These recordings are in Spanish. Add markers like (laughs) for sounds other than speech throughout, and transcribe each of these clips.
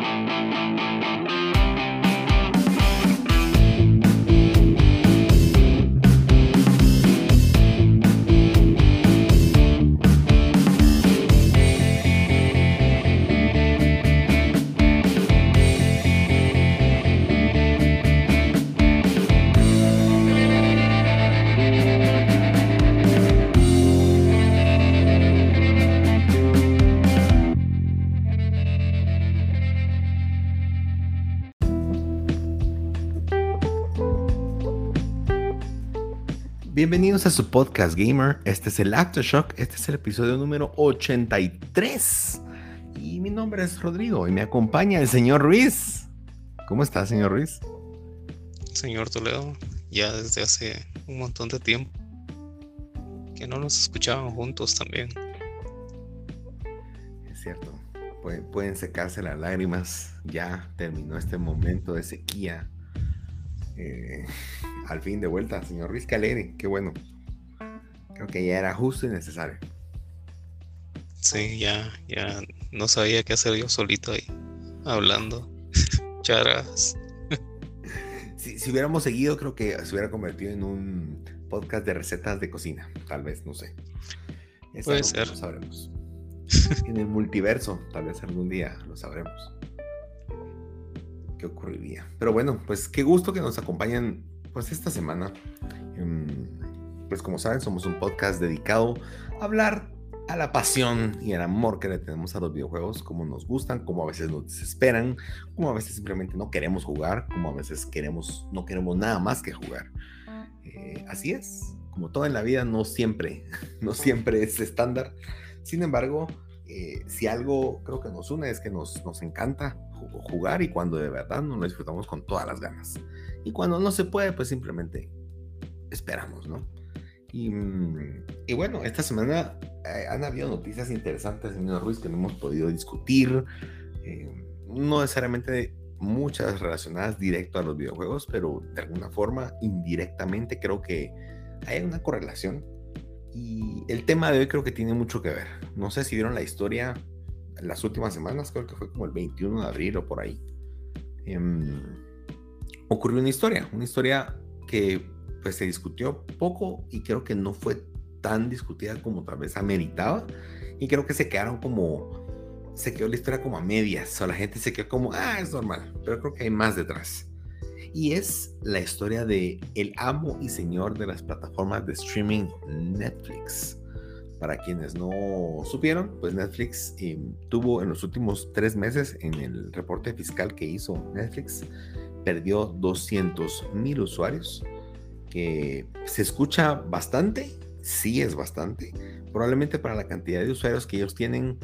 Música Bienvenidos a su podcast gamer. Este es el Aftershock. Este es el episodio número 83. Y mi nombre es Rodrigo y me acompaña el señor Ruiz. ¿Cómo está, señor Ruiz? Señor Toledo, ya desde hace un montón de tiempo que no nos escuchaban juntos también. Es cierto. Pueden, secarse las lágrimas. Ya terminó este momento de sequía. Eh, al fin de vuelta, señor Ruiz Caleri, qué bueno. Creo que ya era justo y necesario. Sí, ya, ya no sabía qué hacer yo solito ahí, hablando. (laughs) Charas. si, si, hubiéramos seguido, creo que se hubiera convertido en un podcast de recetas de cocina, tal vez, no sé. Puede ser. Lo sabremos. en el multiverso, tal vez algún día lo sabremos. ¿Qué ocurriría? Pero bueno, pues qué gusto que nos acompañen pues esta semana, em, pues como saben, somos un podcast dedicado a hablar a la pasión y al amor que le tenemos a los videojuegos, cómo nos gustan, cómo a veces nos desesperan, cómo a veces simplemente no queremos jugar, cómo a veces queremos, no queremos nada más que jugar. Eh, así es, como todo en la vida, no siempre, (laughs) no siempre es estándar. Sin embargo, eh, si algo creo que nos une es que nos, nos encanta jugar y cuando de verdad nos lo disfrutamos con todas las ganas. Y cuando no se puede, pues simplemente esperamos, ¿no? Y, mm, y bueno, esta semana eh, han habido noticias interesantes, señor Ruiz, que no hemos podido discutir. Eh, no necesariamente muchas relacionadas directo a los videojuegos, pero de alguna forma, indirectamente, creo que hay una correlación. Y el tema de hoy creo que tiene mucho que ver. No sé si vieron la historia en las últimas semanas, creo que fue como el 21 de abril o por ahí. Eh, ocurrió una historia, una historia que pues se discutió poco y creo que no fue tan discutida como tal vez ameritaba y creo que se quedaron como se quedó la historia como a medias o la gente se quedó como ah es normal pero creo que hay más detrás y es la historia de el amo y señor de las plataformas de streaming Netflix. Para quienes no supieron, pues Netflix eh, tuvo en los últimos tres meses en el reporte fiscal que hizo Netflix, perdió 200 mil usuarios, que se escucha bastante, sí es bastante, probablemente para la cantidad de usuarios que ellos tienen,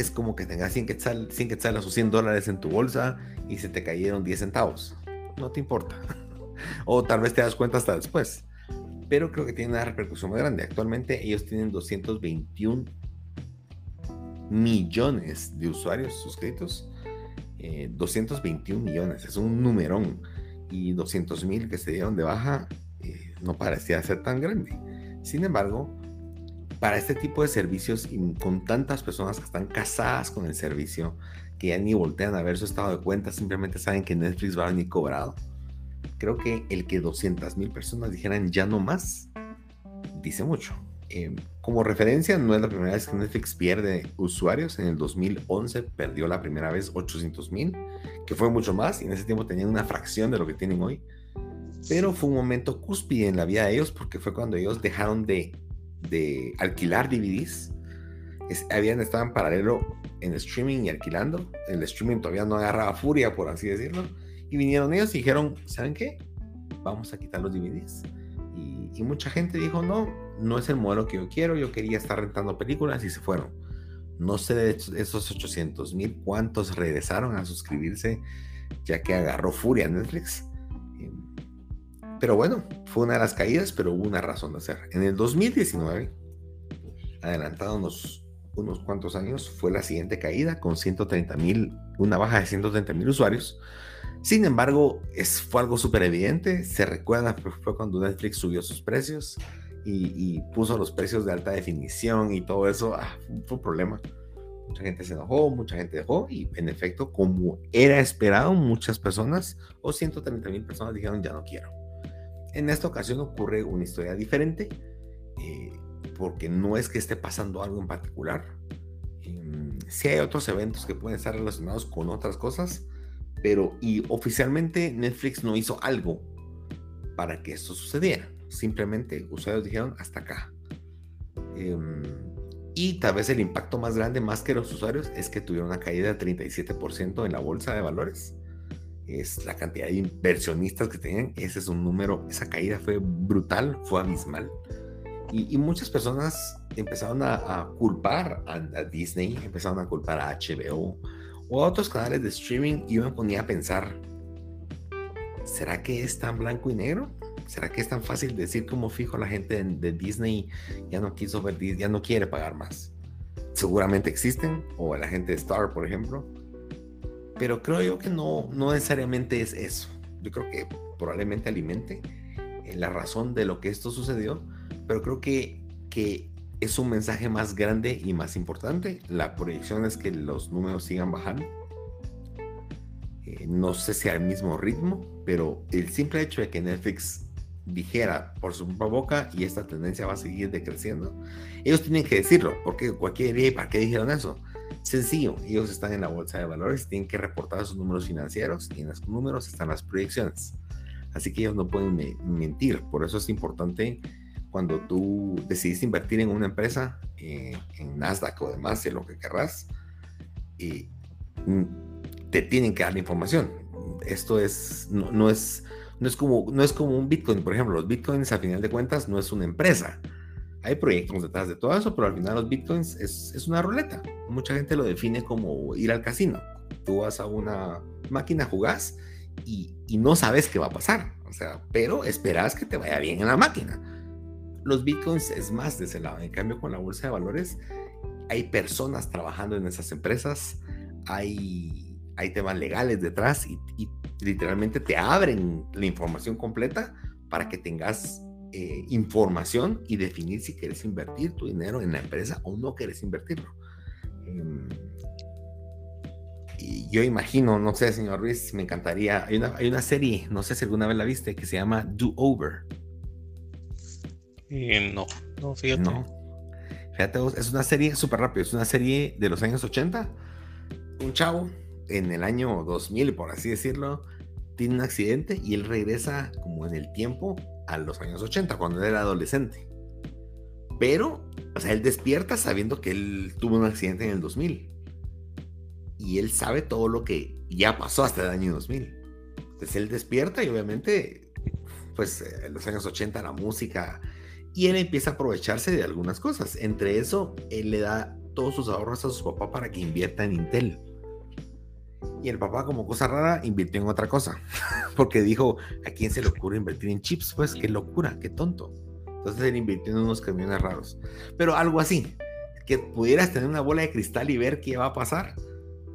es como que tengas 100 quetzales, 100 quetzales o 100 dólares en tu bolsa y se te cayeron 10 centavos. No te importa. (laughs) o tal vez te das cuenta hasta después. Pero creo que tiene una repercusión muy grande. Actualmente ellos tienen 221 millones de usuarios suscritos 221 eh, millones, es un numerón. Y 200 mil que se dieron de baja eh, no parecía ser tan grande. Sin embargo, para este tipo de servicios y con tantas personas que están casadas con el servicio, que ya ni voltean a ver su estado de cuenta, simplemente saben que Netflix va a venir cobrado. Creo que el que 200 mil personas dijeran ya no más, dice mucho. Em, como referencia, no es la primera vez que Netflix pierde usuarios. En el 2011 perdió la primera vez 800 mil, que fue mucho más, y en ese tiempo tenían una fracción de lo que tienen hoy. Pero fue un momento cúspide en la vida de ellos porque fue cuando ellos dejaron de, de alquilar DVDs. habían estado en paralelo en streaming y alquilando. El streaming todavía no agarraba furia, por así decirlo. Y vinieron ellos y dijeron, ¿saben qué? Vamos a quitar los DVDs. Y, y mucha gente dijo, no, no es el modelo que yo quiero, yo quería estar rentando películas y se fueron. No sé de esos 800 mil cuántos regresaron a suscribirse ya que agarró furia Netflix. Pero bueno, fue una de las caídas, pero hubo una razón de hacer. En el 2019, adelantado unos, cuantos años, fue la siguiente caída con 130 mil, una baja de 130 mil usuarios. Sin embargo, es, fue algo súper evidente. Se recuerda, fue cuando Netflix subió sus precios y, puso los precios de alta definición y todo eso, ah, fue un problema. Mucha gente se enojó, mucha gente dejó y en efecto, como era esperado, muchas personas o 130 mil personas dijeron ya no quiero. En esta ocasión ocurre una historia diferente eh, porque no es que esté pasando algo en particular. Eh, sí hay otros eventos que pueden estar relacionados con otras cosas, pero y oficialmente Netflix no hizo algo para que esto sucediera. Simplemente usuarios dijeron hasta acá. Em, y tal vez el impacto más grande, más que los usuarios, es que tuvieron una caída de 37% en la bolsa de valores. Es la cantidad de inversionistas que tenían. Ese es un número, esa caída fue brutal, fue abismal. Y, muchas personas empezaron a, culpar a, Disney, empezaron a culpar a HBO o a otros canales de streaming. Y me ponía a pensar, ¿será que es tan blanco y negro? ¿Será que es tan fácil decir como fijo la gente de, Disney ya no quiso ver, ya no quiere pagar más? Seguramente existen, o la gente de Star, por ejemplo. Pero creo yo que no, no necesariamente es eso. Yo creo que probablemente alimente eh, la razón de lo que esto sucedió, pero creo que, que es un mensaje más grande y más importante. La proyección es que los números sigan bajando. Eh, no sé si al mismo ritmo, pero el simple hecho de que Netflix dijera por su boca y esta tendencia va a seguir decreciendo, ellos tienen que decirlo, porque cualquier día, ¿para qué dijeron eso? Sencillo, ellos están en la bolsa de valores, tienen que reportar sus números financieros y en los números están las proyecciones. Así que ellos no pueden mentir, por eso es importante cuando tú decidís invertir en una empresa, eh, en Nasdaq o demás, en lo que querrás, y te tienen que dar la información. Esto es, no es no es como, no es como un Bitcoin, por ejemplo, los Bitcoins a final de cuentas no es una empresa. Hay proyectos detrás de todo eso, pero al final los Bitcoins es, es una ruleta. Mucha gente lo define como ir al casino. Tú vas a una máquina, jugás y, y no sabes qué va a pasar. O sea, pero esperas que te vaya bien en la máquina. Los Bitcoins es más de ese lado. En cambio, con la bolsa de valores, hay personas trabajando en esas empresas, hay, hay temas legales detrás y, y literalmente te abren la información completa para que tengas eh, información y definir si quieres invertir tu dinero en la empresa o no quieres invertirlo. Em, y yo imagino, no sé, señor Ruiz, me encantaría. Hay una, hay una serie, no sé si alguna vez la viste, que se llama Do Over. Eh, no, no, fíjate. No. Fíjate, es una serie súper rápido, es una serie de los años 80. Un chavo en el año 2000, por así decirlo, tiene un accidente y él regresa como en el tiempo a los años 80, cuando él era adolescente. Pero, o sea, él despierta sabiendo que él tuvo un accidente en el 2000. Y él sabe todo lo que ya pasó hasta el año 2000. Entonces él despierta y obviamente, pues en los años 80 la música. Y él empieza a aprovecharse de algunas cosas. Entre eso, él le da todos sus ahorros a su papá para que invierta en Intel. Y el papá, como cosa rara, invirtió en otra cosa. (laughs) Porque dijo, ¿a quién se le ocurre invertir en chips? Pues qué locura, qué tonto. Entonces él invirtió en unos camiones raros. Pero algo así, que pudieras tener una bola de cristal y ver qué va a pasar,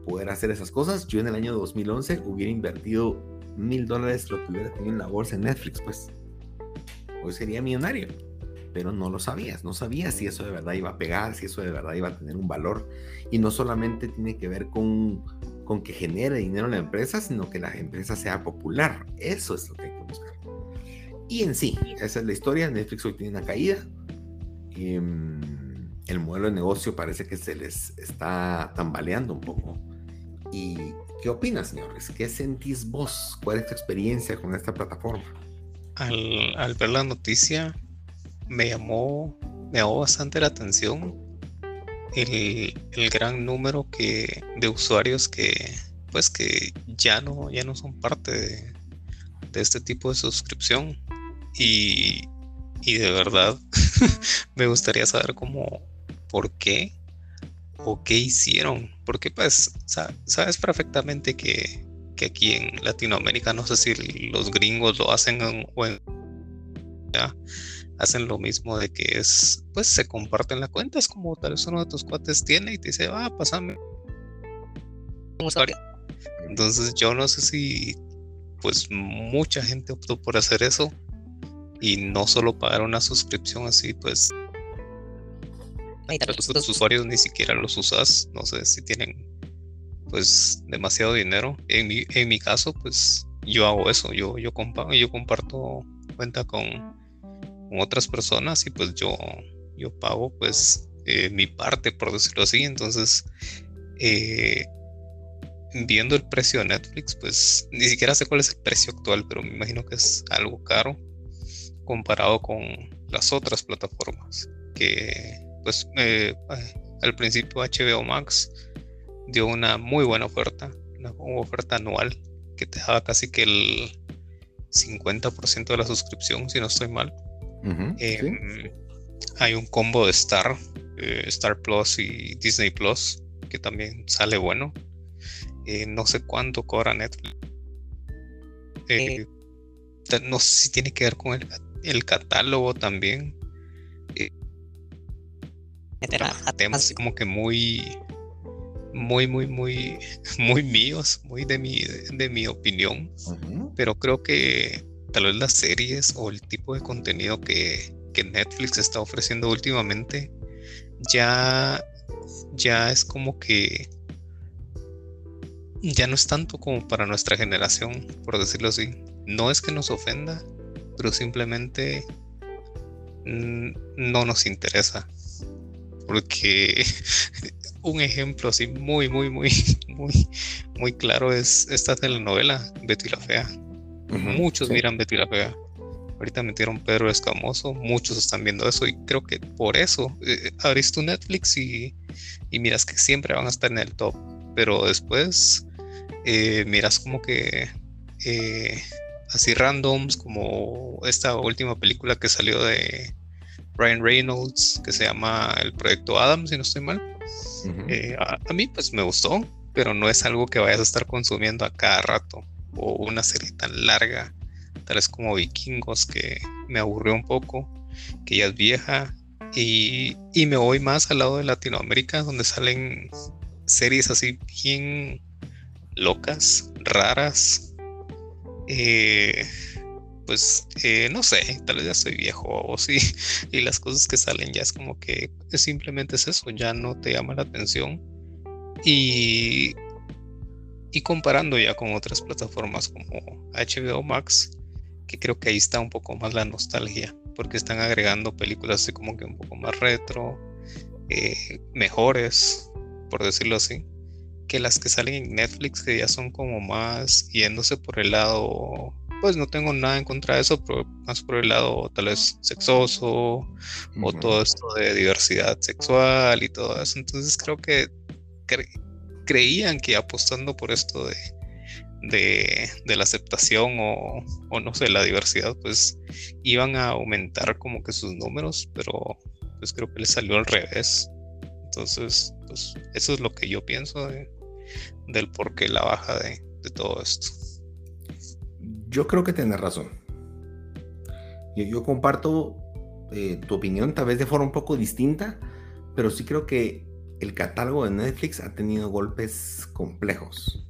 poder hacer esas cosas. Yo en el año 2011 hubiera invertido mil dólares lo que hubiera tenido en la bolsa en Netflix, pues. Hoy sería millonario. Pero no lo sabías, no sabías si eso de verdad iba a pegar, si eso de verdad iba a tener un valor. Y no solamente tiene que ver con con que genere dinero la empresa, sino que la empresa sea popular. Eso es lo que hay que buscar. Y en sí, esa es la historia. Netflix hoy tiene una caída. Em, el modelo de negocio parece que se les está tambaleando un poco. ¿Y qué opinas, señores? ¿Qué sentís vos? ¿Cuál es tu experiencia con esta plataforma? Al, al ver la noticia, me llamó, me llamó bastante la atención el, gran número que, de usuarios que pues que ya no, ya no son parte de, este tipo de suscripción. Y, de verdad (laughs) me gustaría saber cómo, por qué o qué hicieron, porque pues sabes perfectamente que, que, aquí en Latinoamérica, no sé si los gringos lo hacen o en, hacen lo mismo de que es, pues se comparten la cuenta, es como tal vez uno de tus cuates tiene y te dice, ah, pásame. Entonces yo no sé si pues mucha gente optó por hacer eso y no solo pagar una suscripción así pues los, usuarios ni siquiera los usas, no sé si tienen pues demasiado dinero. En mi, en mi caso, pues yo hago eso, yo, yo, yo comparto cuenta con, otras personas y pues yo, yo pago pues eh, mi parte, por decirlo así. Entonces, eh, viendo el precio de Netflix, pues ni siquiera sé cuál es el precio actual, pero me imagino que es algo caro comparado con las otras plataformas que pues eh, al principio HBO Max dio una muy buena oferta, una, oferta anual que te daba casi que el 50% de la suscripción, si no estoy mal. Em, hay un combo de Star, eh, Star Plus y Disney Plus, que también sale bueno. Eh, no sé cuánto cobra Netflix. Eh, no sé si tiene que ver con el, catálogo también. temas como que muy muy, muy, muy, (laughs) muy míos, muy de mi, de, mi opinión. Pero creo que tal vez las series o el tipo de contenido que, Netflix está ofreciendo últimamente ya, ya es como que ya no es tanto como para nuestra generación, por decirlo así. No es que nos ofenda, pero simplemente no nos interesa. Porque (laughs) un ejemplo así muy, muy, muy, (laughs) muy, muy claro es esta telenovela, Betty la Fea. Muchos miran Betty la Fea. Ahorita metieron Pedro Escamoso, muchos están viendo eso y creo que por eso eh, abrís tu Netflix y, miras que siempre van a estar en el top, pero después eh, miras como que eh, así randoms, como esta última película que salió de Ryan Reynolds, que se llama El Proyecto Adam, si no estoy mal eh, a, mí pues me gustó, pero no es algo que vayas a estar consumiendo a cada rato. O una serie tan larga, tal vez como Vikingos, que me aburrió un poco, que ya es vieja. Y, me voy más al lado de Latinoamérica, donde salen series así bien locas, raras. Eh, pues eh, no sé, tal vez ya soy viejo o sí, (laughs) y las cosas que salen ya es como que simplemente es eso, ya no te llama la atención. Y, y comparando ya con otras plataformas como HBO Max, que creo que ahí está un poco más la nostalgia, porque están agregando películas así como que un poco más retro, eh, mejores, por decirlo así, que las que salen en Netflix, que ya son como más yéndose por el lado pues no tengo nada en contra de eso, pero más por el lado tal vez sexoso o todo esto de diversidad sexual y todo eso. Entonces creo que creían que apostando por esto de, de, la aceptación o, o, no sé, la diversidad, pues iban a aumentar como que sus números, pero pues creo que les salió al revés. Entonces, pues eso es lo que yo pienso de, del por qué la baja de, de todo esto. Yo creo que tienes razón. Yo, comparto eh, tu opinión, tal vez de forma un poco distinta, pero sí creo que el catálogo de Netflix ha tenido golpes complejos.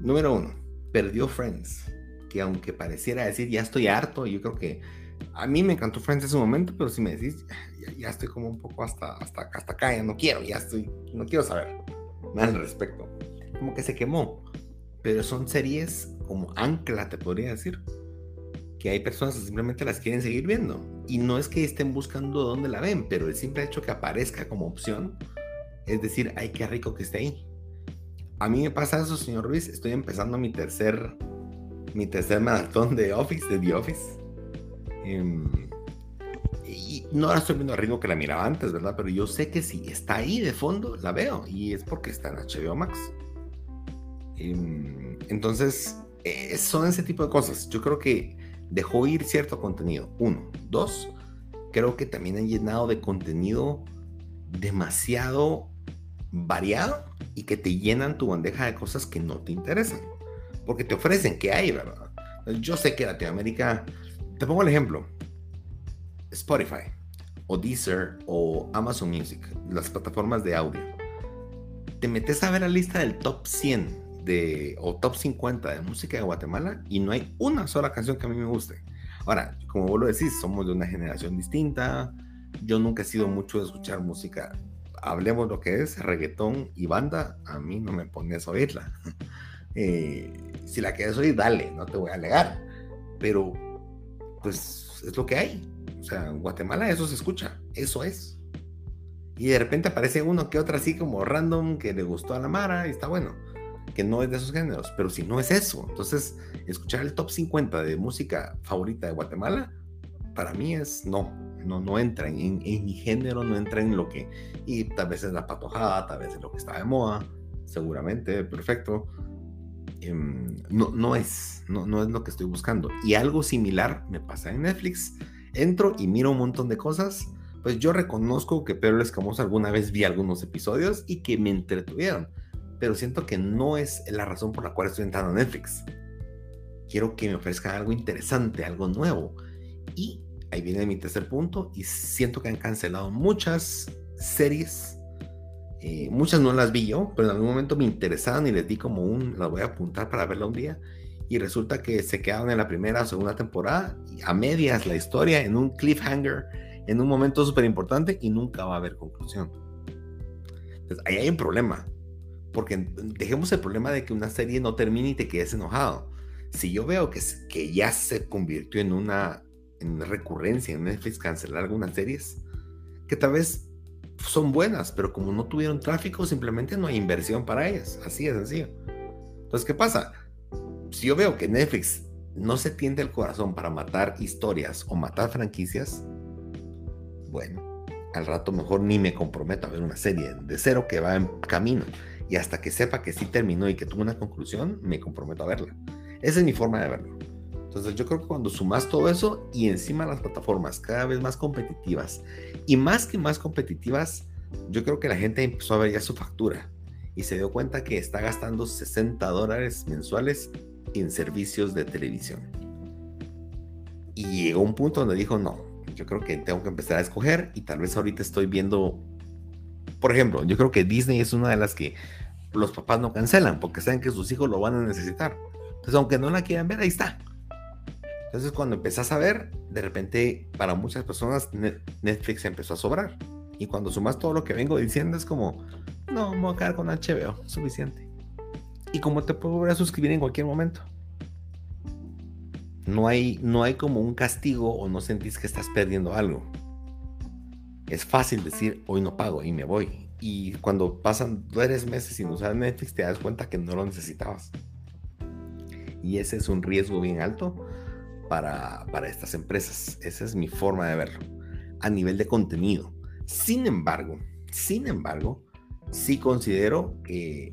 Número uno, perdió Friends, que aunque pareciera decir ya estoy harto, yo creo que a mí me encantó Friends en su momento, pero si me decís, ya, estoy como un poco hasta, hasta, hasta acá, ya no quiero, ya estoy, no quiero saber nada al respecto. Como que se quemó pero son series como ancla, te podría decir, que hay personas que simplemente las quieren seguir viendo. Y no es que estén buscando dónde la ven, pero el simple hecho que aparezca como opción, es decir, ay, qué rico que esté ahí. A mí me pasa eso, señor Ruiz, estoy empezando mi tercer, mi tercer maratón de Office, de The Office. Em, y no la estoy viendo a ritmo que la miraba antes, ¿verdad? Pero yo sé que si está ahí de fondo, la veo. Y es porque está en HBO Max. Em, entonces, eh, son ese tipo de cosas. Yo creo que dejó ir cierto contenido. Uno. Dos, creo que también han llenado de contenido demasiado variado y que te llenan tu bandeja de cosas que no te interesan. Porque te ofrecen que hay, ¿verdad? Yo sé que Latinoamérica, te pongo el ejemplo, Spotify o Deezer o Amazon Music, las plataformas de audio. Te metes a ver la lista del top 100 de, o top 50 de música de Guatemala y no hay una sola canción que a mí me guste. Ahora, como vos lo decís, somos de una generación distinta, Yo nunca he sido mucho de escuchar música. Hablemos lo que es reggaetón y banda, a mí no me pones a oírla. (laughs) Eh, si la quieres oír, dale, no te voy a alegar. Pero, pues, es lo que hay. O sea, en Guatemala eso se escucha, eso es. Y de repente aparece uno que otro así como random que le gustó a la Mara y está bueno que no es de esos géneros, pero si no es eso, entonces escuchar el top 50 de música favorita de Guatemala, para mí es no, no, no entra en, mi género, no entra en lo que, y tal vez es la patojada, tal vez es lo que está de moda, seguramente, perfecto. Em, no, no es, no, no es lo que estoy buscando. Y algo similar me pasa en Netflix. Entro y miro un montón de cosas. Pues yo reconozco que Pedro Escamoso alguna vez vi algunos episodios y que me entretuvieron pero siento que no es la razón por la cual estoy entrando a Netflix. Quiero que me ofrezcan algo interesante, algo nuevo. Y ahí viene mi tercer punto, y siento que han cancelado muchas series. Eh, muchas no las vi yo, pero en algún momento me interesaron y les di como un, las voy a apuntar para verla un día. Y resulta que se quedaron en la primera o segunda temporada, a medias la historia, en un cliffhanger, en un momento súper importante y nunca va a haber conclusión. Entonces, ahí hay un problema. Porque dejemos el problema de que una serie no termine y te quedes enojado. Si yo veo que, que ya se convirtió en una, en recurrencia en Netflix cancelar algunas series, que tal vez son buenas, pero como no tuvieron tráfico, simplemente no hay inversión para ellas. Así de sencillo. Entonces, ¿qué pasa? Si yo veo que Netflix no se tiende el corazón para matar historias o matar franquicias, bueno, al rato mejor ni me comprometo a ver una serie de cero que va en camino y hasta que sepa que sí terminó y que tuvo una conclusión, me comprometo a verla. Esa es mi forma de verlo. Entonces yo creo que cuando sumas todo eso y encima las plataformas cada vez más competitivas y más que más competitivas, yo creo que la gente empezó a ver ya su factura y se dio cuenta que está gastando 60 dólares mensuales en servicios de televisión. Y llegó un punto donde dijo, no, yo creo que tengo que empezar a escoger y tal vez ahorita estoy viendo, por ejemplo, yo creo que Disney es una de las que los papás no cancelan porque saben que sus hijos lo van a necesitar. Entonces, aunque no la quieran ver, ahí está. Entonces, cuando empezás a ver, de repente, para muchas personas, Netflix empezó a sobrar. Y cuando sumas todo lo que vengo diciendo, es como, no, me voy a quedar con HBO, suficiente. Y como te puedo volver a suscribir en cualquier momento. No hay, no hay como un castigo o no sentís que estás perdiendo algo. Es fácil decir, hoy no pago y me voy y cuando pasan tres meses sin usar Netflix te das cuenta que no lo necesitabas. Y ese es un riesgo bien alto para, para estas empresas. Esa es mi forma de verlo. A nivel de contenido. Sin embargo, sin embargo, sí considero que,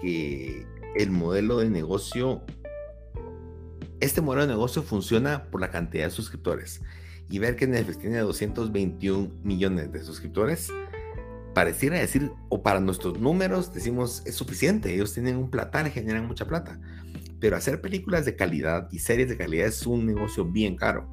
que el modelo de negocio, este modelo de negocio funciona por la cantidad de suscriptores. Y ver que Netflix tiene 221 millones de suscriptores pareciera decir, o para nuestros números decimos, es suficiente, ellos tienen un platal, generan mucha plata. Pero hacer películas de calidad y series de calidad es un negocio bien caro.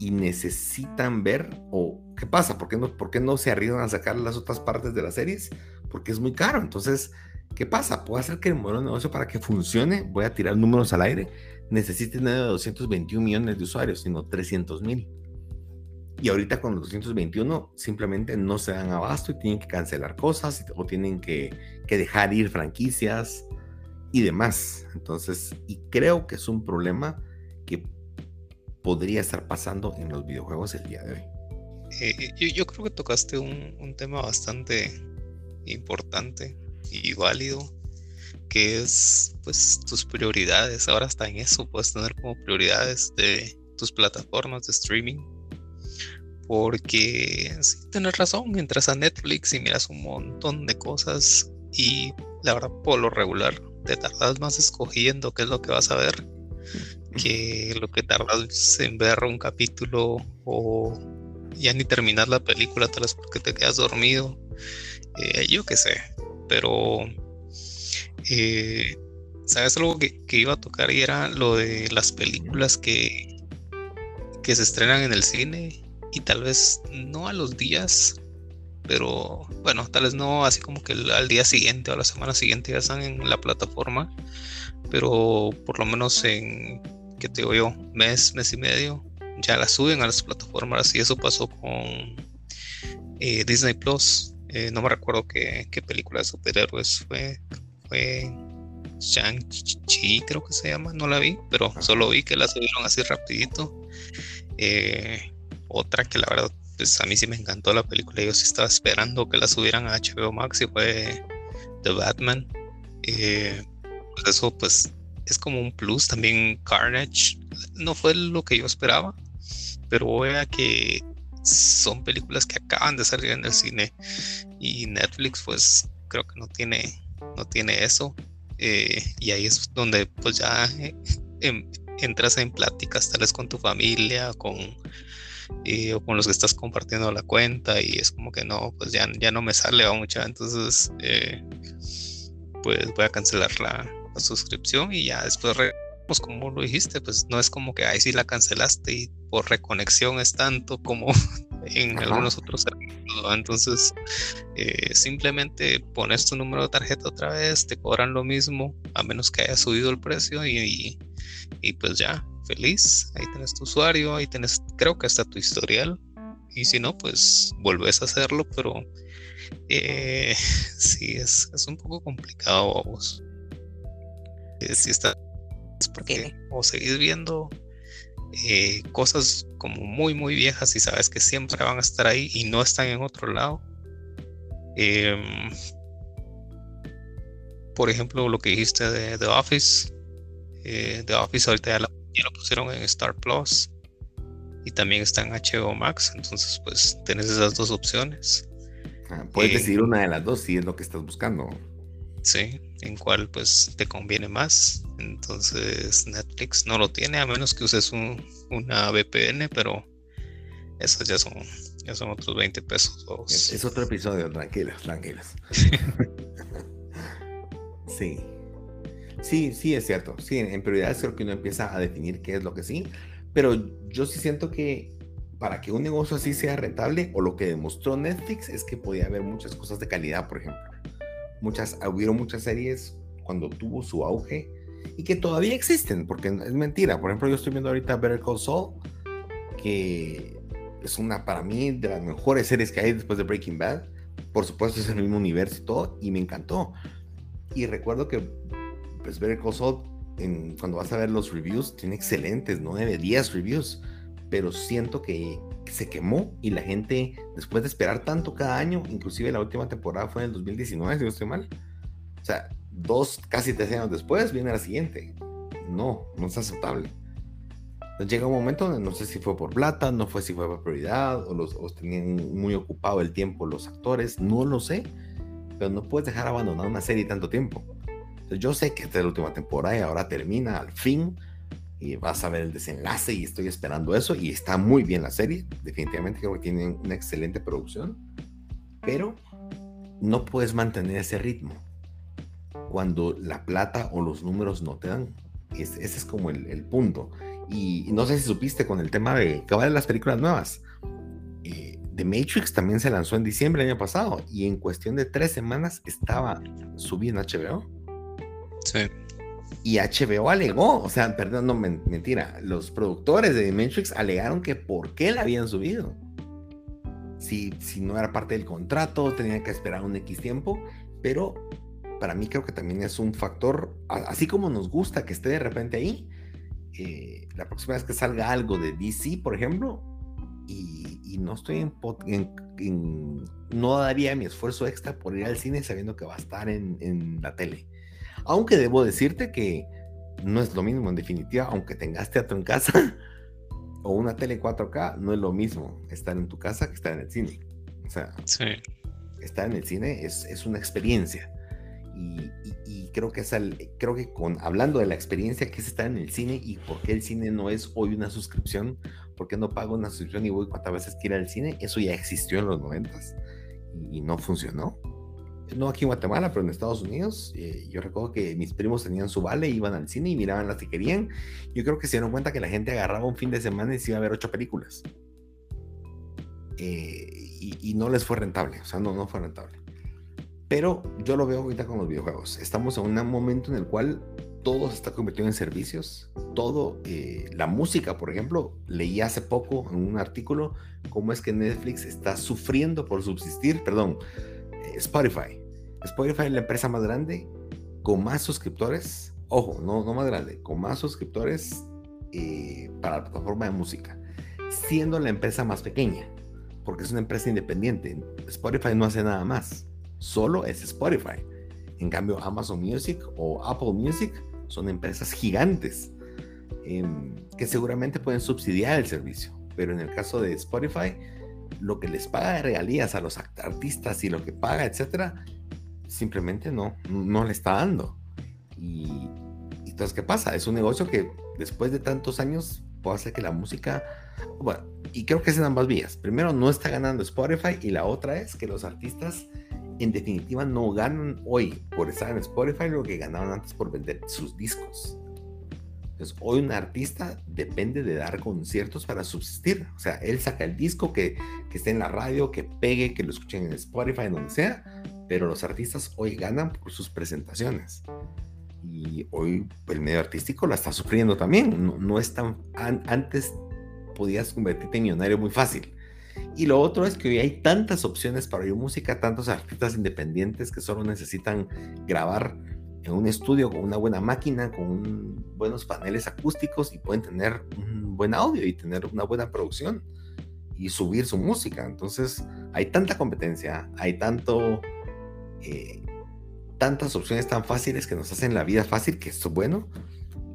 Y necesitan ver, o qué pasa, ¿por qué no, por qué no se arriesgan a sacar las otras partes de las series? Porque es muy caro. Entonces, ¿qué pasa? Puedo hacer que el modelo de negocio para que funcione, voy a tirar números al aire, necesite tener 221 millones de usuarios, sino 300 mil y ahorita con los 221 simplemente no se dan abasto y tienen que cancelar cosas o tienen que, dejar ir franquicias y demás. Entonces, y creo que es un problema que podría estar pasando en los videojuegos el día de hoy. Eh, yo, creo que tocaste un, un, tema bastante importante y válido, que es pues tus prioridades. Ahora está en eso, puedes tener como prioridades de tus plataformas de streaming porque sí, tienes razón, entras a Netflix y miras un montón de cosas y la verdad por lo regular te tardas más escogiendo qué es lo que vas a ver que lo que tardas en ver un capítulo o ya ni terminar la película tal vez porque te quedas dormido. Eh, yo qué sé, pero eh, sabes algo que, que, iba a tocar y era lo de las películas que, que se estrenan en el cine y tal vez no a los días, pero bueno, tal vez no así como que al día siguiente o a la semana siguiente ya están en la plataforma, pero por lo menos en, que te digo yo, mes, mes y medio, ya la suben a las plataformas y eso pasó con eh, Disney Plus. Eh, no me recuerdo qué, película de superhéroes fue. Fue Shang-Chi, creo que se llama. No la vi, pero solo vi que la subieron así rapidito. Eh, otra que la verdad, pues a mí sí me encantó la película. Yo sí estaba esperando que la subieran a HBO Max y fue The Batman. pues eso pues es como un plus. También Carnage no fue lo que yo esperaba, pero vea que son películas que acaban de salir en el cine y Netflix pues creo que no tiene no tiene eso eh, y ahí es donde pues ya eh, em, entras en pláticas tales con tu familia con eh, o con los que estás compartiendo la cuenta y es como que no pues ya, ya no me sale a mucha entonces pues voy a cancelar la, la suscripción y ya después pues como lo dijiste, pues no es como que ahí sí la cancelaste y por reconexión es tanto como (laughs) en algunos otros servicios. Entonces, eh, simplemente pones tu número de tarjeta otra vez, te cobran lo mismo, a menos que haya subido el precio y, y, pues ya, feliz. Ahí tenés tu usuario, ahí tenés, creo que hasta tu historial. Y si no, pues volvés a hacerlo, pero eh, (laughs) sí, es, es un poco complicado vos. Eh, si está porque o seguís viendo eh, cosas como muy muy viejas y sabes que siempre van a estar ahí y no están en otro lado. Em, por ejemplo, lo que dijiste de The Office. Eh, The Office ahorita ya, lo pusieron en Star Plus y también está en HBO Max. Entonces, pues tienes esas dos opciones. Ah, puedes eh, decidir una de las dos si es lo que estás buscando. Sí, en cuál pues te conviene más. Entonces Netflix no lo tiene a menos que uses un, una VPN, pero esos ya son, ya son otros 20 pesos. Es, otro episodio, tranquilos, tranquilos. (laughs) sí. Sí, sí, es cierto. Sí, en, prioridad creo que uno empieza a definir qué es lo que sí, pero yo sí siento que para que un negocio así sea rentable, o lo que demostró Netflix es que podía haber muchas cosas de calidad, por ejemplo muchas, hubieron muchas series cuando tuvo su auge y que todavía existen, porque es mentira. Por ejemplo, yo estoy viendo ahorita Better Call Saul, que es una para mí de las mejores series que hay después de Breaking Bad. Por supuesto, es el mismo universo y todo, y me encantó. Y recuerdo que pues, Better Call Saul, en, cuando vas a ver los reviews, tiene excelentes 9, 10 reviews, pero siento que se quemó y la gente, después de esperar tanto cada año, inclusive la última temporada fue en el 2019, si no estoy mal. O sea, dos, casi tres años después viene la siguiente. No, no es aceptable. Entonces llega un momento donde no sé si fue por plata, no fue si fue por prioridad, o los, tenían muy ocupado el tiempo los actores, no lo sé, pero no puedes dejar abandonar una serie tanto tiempo. Yo sé que esta es la última temporada y ahora termina al fin y vas a ver el desenlace y estoy esperando eso y está muy bien la serie, definitivamente creo que tienen una excelente producción, pero no puedes mantener ese ritmo cuando la plata o los números no te dan. ese es como el, punto. Y, no sé si supiste con el tema de que de las películas nuevas. Eh, The Matrix también se lanzó en diciembre del año pasado y en cuestión de tres semanas estaba subiendo en HBO. Sí. Y HBO alegó, o sea, perdón, no, mentira, los productores de Matrix alegaron que por qué la habían subido. Si, si no era parte del contrato, tenía que esperar un X tiempo, pero para mí creo que también es un factor, así como nos gusta que esté de repente ahí, eh, la próxima vez que salga algo de DC, por ejemplo, y, no estoy en, no daría mi esfuerzo extra por ir al cine sabiendo que va a estar en, en la tele aunque debo decirte que no es lo mismo en definitiva, aunque tengas teatro en casa (laughs) o una tele 4K, no es lo mismo estar en tu casa que estar en el cine. O sea, estar en el cine es, es una experiencia. Y, creo que es creo que con hablando de la experiencia que es estar en el cine y por qué el cine no es hoy una suscripción, por qué no pago una suscripción y voy cuántas veces quiero ir al cine, eso ya existió en los noventas y no funcionó no aquí en Guatemala, pero en Estados Unidos, eh, yo recuerdo que mis primos tenían su vale, iban al cine y miraban las que querían. Yo creo que se dieron cuenta que la gente agarraba un fin de semana y se iba a ver ocho películas. Eh, y, no les fue rentable, o sea, no, no fue rentable. Pero yo lo veo ahorita con los videojuegos. Estamos en un momento en el cual todo se está convirtiendo en servicios. Todo, eh, la música, por ejemplo, leí hace poco en un artículo cómo es que Netflix está sufriendo por subsistir, perdón, eh, Spotify. Spotify es la empresa más grande con más suscriptores, ojo, no, no más grande, con más suscriptores eh, para la plataforma de música, siendo la empresa más pequeña, porque es una empresa independiente. Spotify no hace nada más, solo es Spotify. En cambio, Amazon Music o Apple Music son empresas gigantes em, que seguramente pueden subsidiar el servicio. Pero en el caso de Spotify, lo que les paga de regalías a los artistas y lo que paga, etcétera, simplemente no, no le está dando. Y, entonces, ¿qué pasa? Es un negocio que después de tantos años puede hacer que la música, bueno, y creo que es en ambas vías. Primero, no está ganando Spotify y la otra es que los artistas en definitiva no ganan hoy por estar en Spotify lo que ganaban antes por vender sus discos. Entonces, hoy un artista depende de dar conciertos para subsistir. O sea, él saca el disco que, que esté en la radio, que pegue, que lo escuchen en Spotify, en donde sea, pero los artistas hoy ganan por sus presentaciones. Y hoy el medio artístico la está sufriendo también. No, no es tan... antes podías convertirte en millonario muy fácil. Y lo otro es que hoy hay tantas opciones para oír música, tantos artistas independientes que solo necesitan grabar en un estudio con una buena máquina, con buenos paneles acústicos y pueden tener un buen audio y tener una buena producción y subir su música. Entonces hay tanta competencia, hay tanto, eh, tantas opciones tan fáciles que nos hacen la vida fácil, que es bueno,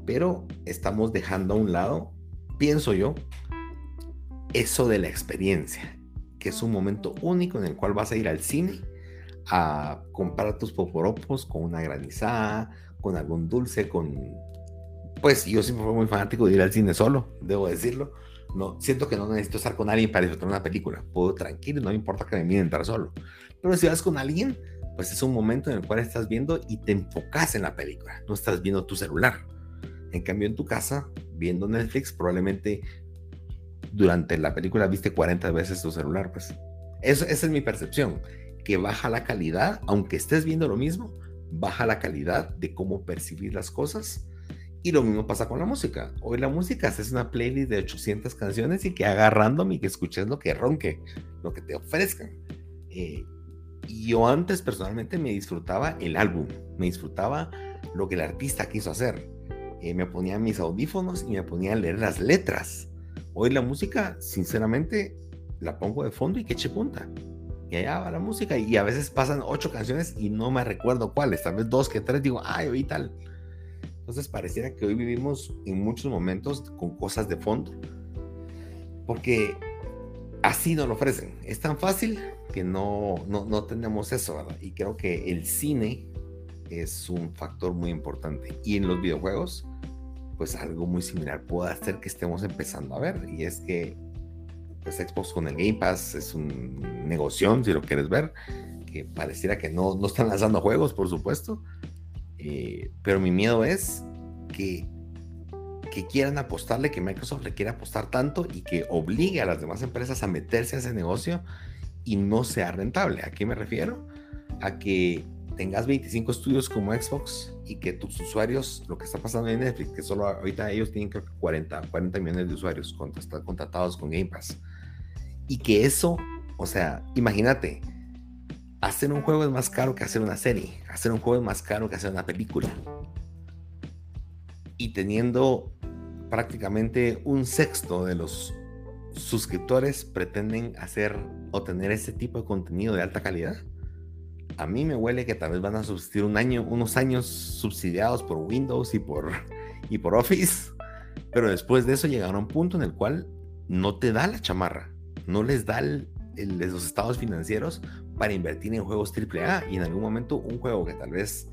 pero estamos dejando a un lado, pienso yo, eso de la experiencia, que es un momento único en el cual vas a ir al cine a comprar tus poporopos con una granizada, con algún dulce, con... Pues yo siempre fui muy fanático de ir al cine solo, debo decirlo. No, siento que no necesito estar con alguien para disfrutar una película. Puedo tranquilo, no me importa que me miren entrar solo. Pero si vas con alguien, pues es un momento en el cual estás viendo y te enfocas en la película. No estás viendo tu celular. En cambio, en tu casa, viendo Netflix, probablemente durante la película viste 40 veces tu celular, pues. Eso, esa es mi percepción, que baja la calidad, aunque estés viendo lo mismo, baja la calidad de cómo percibir las cosas. Y lo mismo pasa con la música. Hoy la música es una playlist de 800 canciones y que haga random y que escuches lo que ronque, lo que te ofrezcan. Eh, yo antes personalmente me disfrutaba el álbum, me disfrutaba lo que el artista quiso hacer. Eh, me ponía mis audífonos y me ponía a leer las letras Hoy la música, sinceramente, la pongo de fondo y que eche punta. Y allá va la música. Y a veces pasan ocho canciones y no me recuerdo cuáles. Tal vez dos que tres digo, ay, oí tal. Entonces pareciera que hoy vivimos en muchos momentos con cosas de fondo. Porque así nos lo ofrecen. Es tan fácil que no, no, no tenemos eso, ¿verdad? Y creo que el cine es un factor muy importante. Y en los videojuegos, pues algo muy similar puede hacer que estemos empezando a ver. Y es que pues Xbox con el Game Pass es un negocio, si lo quieres ver, que pareciera que no, no están lanzando juegos, por supuesto. Eh, pero mi miedo es que, que quieran apostarle, que Microsoft le quiera apostar tanto y que obligue a las demás empresas a meterse a ese negocio y no sea rentable. ¿A qué me refiero? A que tengas 25 estudios como Xbox y que tus usuarios, lo que está pasando en Netflix, que solo ahorita ellos tienen creo que 40, 40 millones de usuarios contratados con Game Pass. Y que eso, o sea, imagínate, hacer un juego es más caro que hacer una serie, hacer un juego es más caro que hacer una película. Y teniendo prácticamente un sexto de los suscriptores pretenden hacer o tener ese tipo de contenido de alta calidad a mí me huele que tal vez van a subsistir un año, unos años subsidiados por Windows y por, y por Office, pero después de eso llegará un punto en el cual no te da la chamarra, no les da los estados financieros para invertir en juegos AAA y en algún momento un juego que tal vez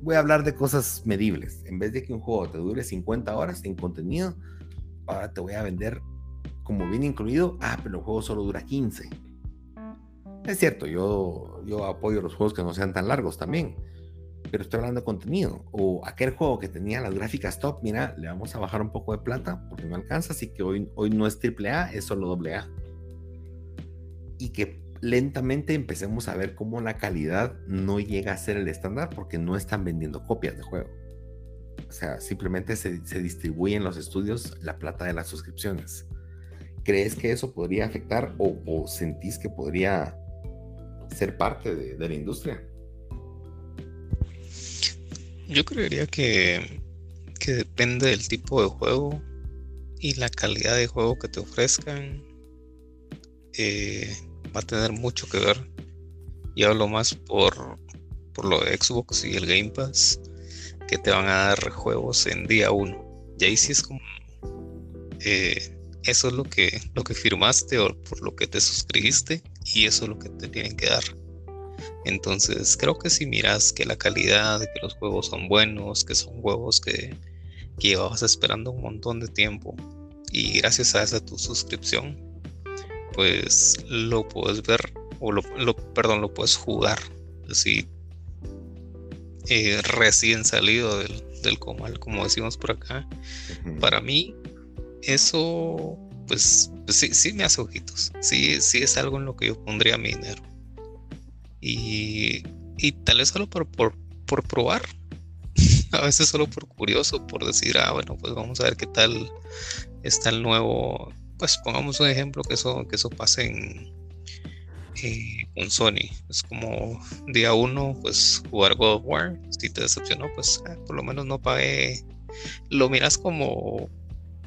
voy a hablar de cosas medibles, en vez de que un juego te dure 50 horas en contenido, ahora te voy a vender como bien incluido, ah, pero el juego solo dura 15 es cierto, yo, yo apoyo los juegos que no sean tan largos también, pero estoy hablando de contenido. O aquel juego que tenía las gráficas top, mira, le vamos a bajar un poco de plata porque no alcanza, así que hoy, hoy no es AAA, es solo AA. Y que lentamente empecemos a ver cómo la calidad no llega a ser el estándar porque no están vendiendo copias de juego. O sea, simplemente se, se distribuye en los estudios la plata de las suscripciones. ¿Crees que eso podría afectar o, sentís que podría ser parte de, la industria? Yo creería que, que depende del tipo de juego y la calidad de juego que te ofrezcan. Eh, va a tener mucho que ver. Y hablo más por, por lo de Xbox y el Game Pass, que te van a dar juegos en día uno. Y ahí sí es como eh, eso es lo que, lo que firmaste o por lo que te suscribiste y eso es lo que te tienen que dar. Entonces creo que si miras que la calidad, que los juegos son buenos, que son juegos que, que llevabas esperando un montón de tiempo y gracias a esa tu suscripción, pues lo puedes ver o lo, perdón, lo puedes jugar así eh, recién salido del, del comal, como decimos por acá. Para mí eso, pues, pues, sí, sí me hace ojitos. Sí, sí es algo en lo que yo pondría mi dinero. Y, y tal vez solo por, por, por probar. (laughs) a veces solo por curioso, por decir, ah, bueno, pues vamos a ver qué tal está el nuevo. Pues pongamos un ejemplo que eso, que eso pase en, eh, con Sony. Es como día uno, pues jugar God of War. Si te decepcionó, pues ah, por lo menos no pagué. Lo miras como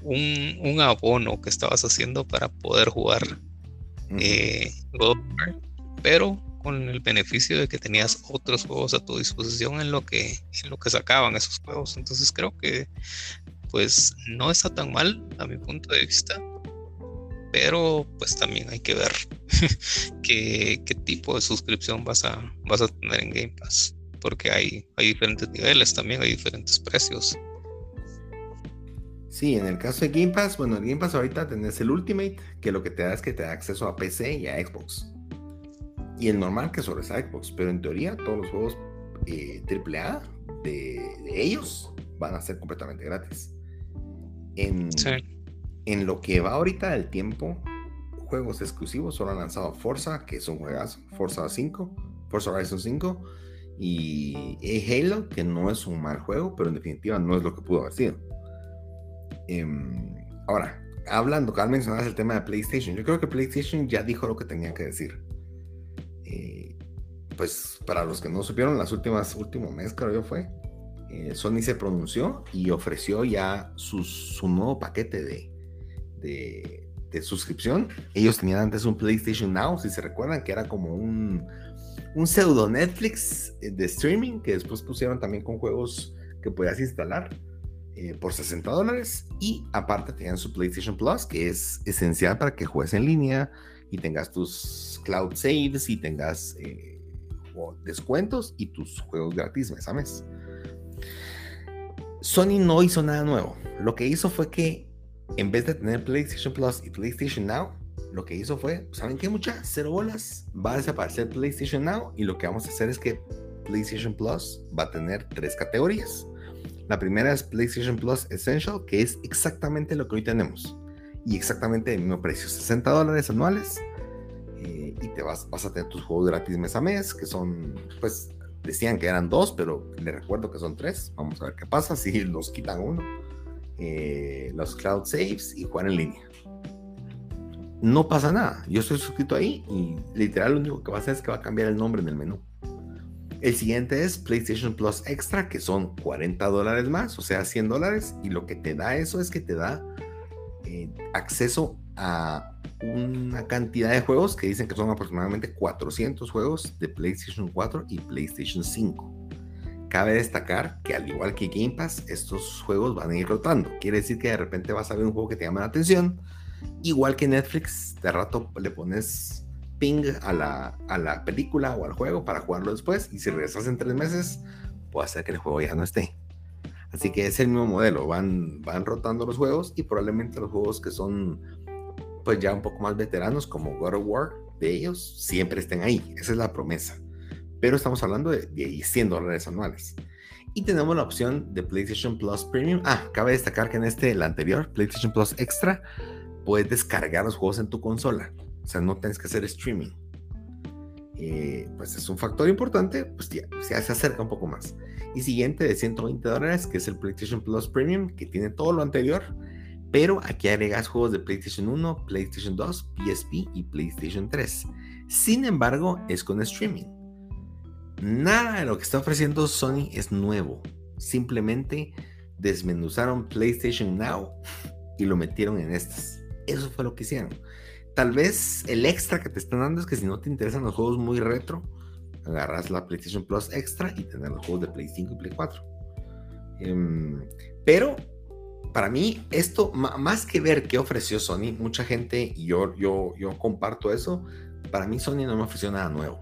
un, abono que estabas haciendo para poder jugar eh, pero con el beneficio de que tenías otros juegos a tu disposición en lo que en lo que sacaban esos juegos. Entonces creo que pues no está tan mal a mi punto de vista pero pues también hay que ver (laughs) qué, qué, tipo de suscripción vas a vas a tener en Game Pass porque hay, hay diferentes niveles también hay diferentes precios Sí, en el caso de Game Pass, bueno, el Game Pass ahorita tenés el Ultimate, que lo que te da es que te da acceso a PC y a Xbox. Y el normal que solo es Xbox, pero en teoría todos los juegos AAA eh, de, ellos van a ser completamente gratis. En, en lo que va ahorita del tiempo, juegos exclusivos solo han lanzado Forza, que es un juegazo, Forza 5, Forza Horizon 5, y Halo, que no es un mal juego, pero en definitiva no es lo que pudo haber sido. Em, ahora, hablando, al mencionabas el tema de PlayStation, yo creo que PlayStation ya dijo lo que tenía que decir. Eh, pues para los que no supieron, las últimas, último mes creo yo fue, eh, Sony se pronunció y ofreció ya su nuevo paquete de, de, de, suscripción. Ellos tenían antes un PlayStation Now, si se recuerdan, que era como un, un pseudo Netflix de streaming, que después pusieron también con juegos que podías instalar. Eh, por 60 dólares y aparte tenían su PlayStation Plus que es esencial para que juegues en línea y tengas tus cloud saves y tengas eh, descuentos y tus juegos gratis mes a mes. Sony no hizo nada nuevo. Lo que hizo fue que en vez de tener PlayStation Plus y PlayStation Now, lo que hizo fue, ¿saben qué mucha? Cero bolas. Va a desaparecer PlayStation Now y lo que vamos a hacer es que PlayStation Plus va a tener tres categorías. La primera es PlayStation Plus Essential, que es exactamente lo que hoy tenemos. Y exactamente el mismo precio, 60 dólares anuales. Eh, y te vas, vas a tener tus juegos gratis mes a mes, que son, pues, decían que eran dos, pero les recuerdo que son tres. Vamos a ver qué pasa si (laughs) los quitan uno. Eh, los cloud saves y jugar en línea. No pasa nada. Yo estoy suscrito ahí y literal lo único que va a hacer es que va a cambiar el nombre en el menú. El siguiente es PlayStation Plus Extra, que son 40 dólares más, o sea, 100 dólares. Y lo que te da eso es que te da eh, acceso a una cantidad de juegos que dicen que son aproximadamente 400 juegos de PlayStation 4 y PlayStation 5. Cabe destacar que al igual que Game Pass, estos juegos van a ir rotando. Quiere decir que de repente vas a ver un juego que te llama la atención. Igual que Netflix, de rato le pones ping a la, a la película o al juego para jugarlo después y si regresas en tres meses puede hacer que el juego ya no esté. Así que es el mismo modelo, van, van rotando los juegos y probablemente los juegos que son pues ya un poco más veteranos como God of War de ellos siempre estén ahí, esa es la promesa. Pero estamos hablando de, de 100 dólares anuales. Y tenemos la opción de PlayStation Plus Premium. Ah, cabe destacar que en este, el anterior, PlayStation Plus Extra, puedes descargar los juegos en tu consola. O sea, no tienes que hacer streaming. eh, pues es un factor importante, pues ya, se acerca un poco más. Y siguiente de 120 dólares, que es el PlayStation Plus Premium, que tiene todo lo anterior, pero aquí agregas juegos de PlayStation 1, PlayStation 2, PSP y PlayStation 3. Sin embargo, es con streaming. Nada de lo que está ofreciendo Sony es nuevo. Simplemente desmenuzaron PlayStation Now y lo metieron en estas. Eso fue lo que hicieron. Tal vez el extra que te están dando es que si no te interesan los juegos muy retro, agarras la PlayStation Plus Extra y tener los juegos de Play 5 y Play 4. Em, pero para mí, esto, más que ver qué ofreció Sony, mucha gente, y yo, yo, yo comparto eso, para mí Sony no me ofreció nada nuevo.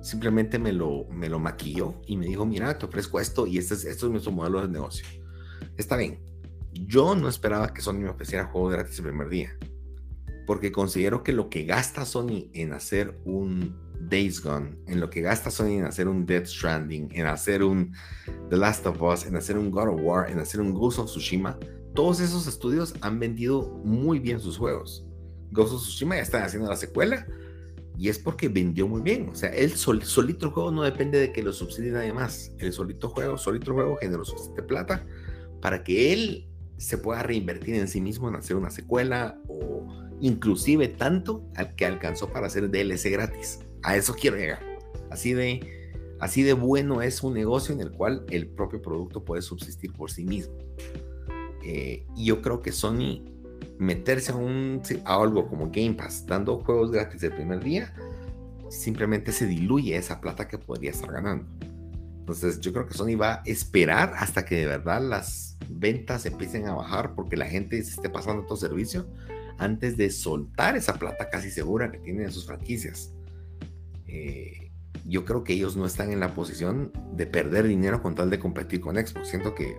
Simplemente me lo, me lo maquilló y me dijo, mira, te ofrezco esto y este es, esto es nuestro modelo de negocio. Está bien. Yo no esperaba que Sony me ofreciera juegos gratis el primer día porque considero que lo que gasta Sony en hacer un Days Gone, en lo que gasta Sony en hacer un Death Stranding, en hacer un The Last of Us, en hacer un God of War, en hacer un Ghost of Tsushima, todos esos estudios han vendido muy bien sus juegos. Ghost of Tsushima ya está haciendo la secuela y es porque vendió muy bien. O sea, el solito juego no depende de que lo subsidie nadie más. El solito juego, solito juego genera suficiente plata para que él se pueda reinvertir en sí mismo en hacer una secuela o inclusive tanto al que alcanzó para hacer DLC gratis. A eso quiero llegar. Así de, así de bueno es un negocio en el cual el propio producto puede subsistir por sí mismo. Eh, y yo creo que Sony meterse a, un, a algo como Game Pass, dando juegos gratis el primer día, simplemente se diluye esa plata que podría estar ganando. Entonces yo creo que Sony va a esperar hasta que de verdad las ventas empiecen a bajar porque la gente se esté pasando todo servicio antes de soltar esa plata casi segura que tienen en sus franquicias. Eh, yo creo que ellos no están en la posición de perder dinero con tal de competir con Xbox. Siento que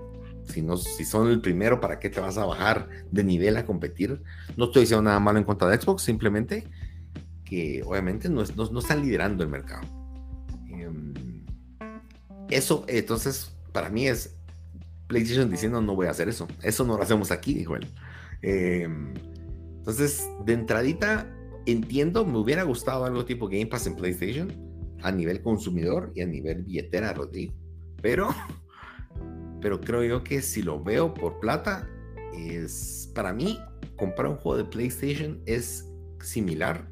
si, no, si son el primero, ¿para qué te vas a bajar de nivel a competir? No estoy diciendo nada malo en contra de Xbox, simplemente que obviamente no, no, están liderando el mercado. Em, eso, entonces, para mí es PlayStation diciendo no voy a hacer eso. Eso no lo hacemos aquí, dijo él. Eh, entonces, de entradita, entiendo, me hubiera gustado algo tipo Game Pass en PlayStation a nivel consumidor y a nivel billetera, Rodrigo. Pero, (laughs) pero creo yo que si lo veo por plata, es para mí comprar un juego de PlayStation es similar.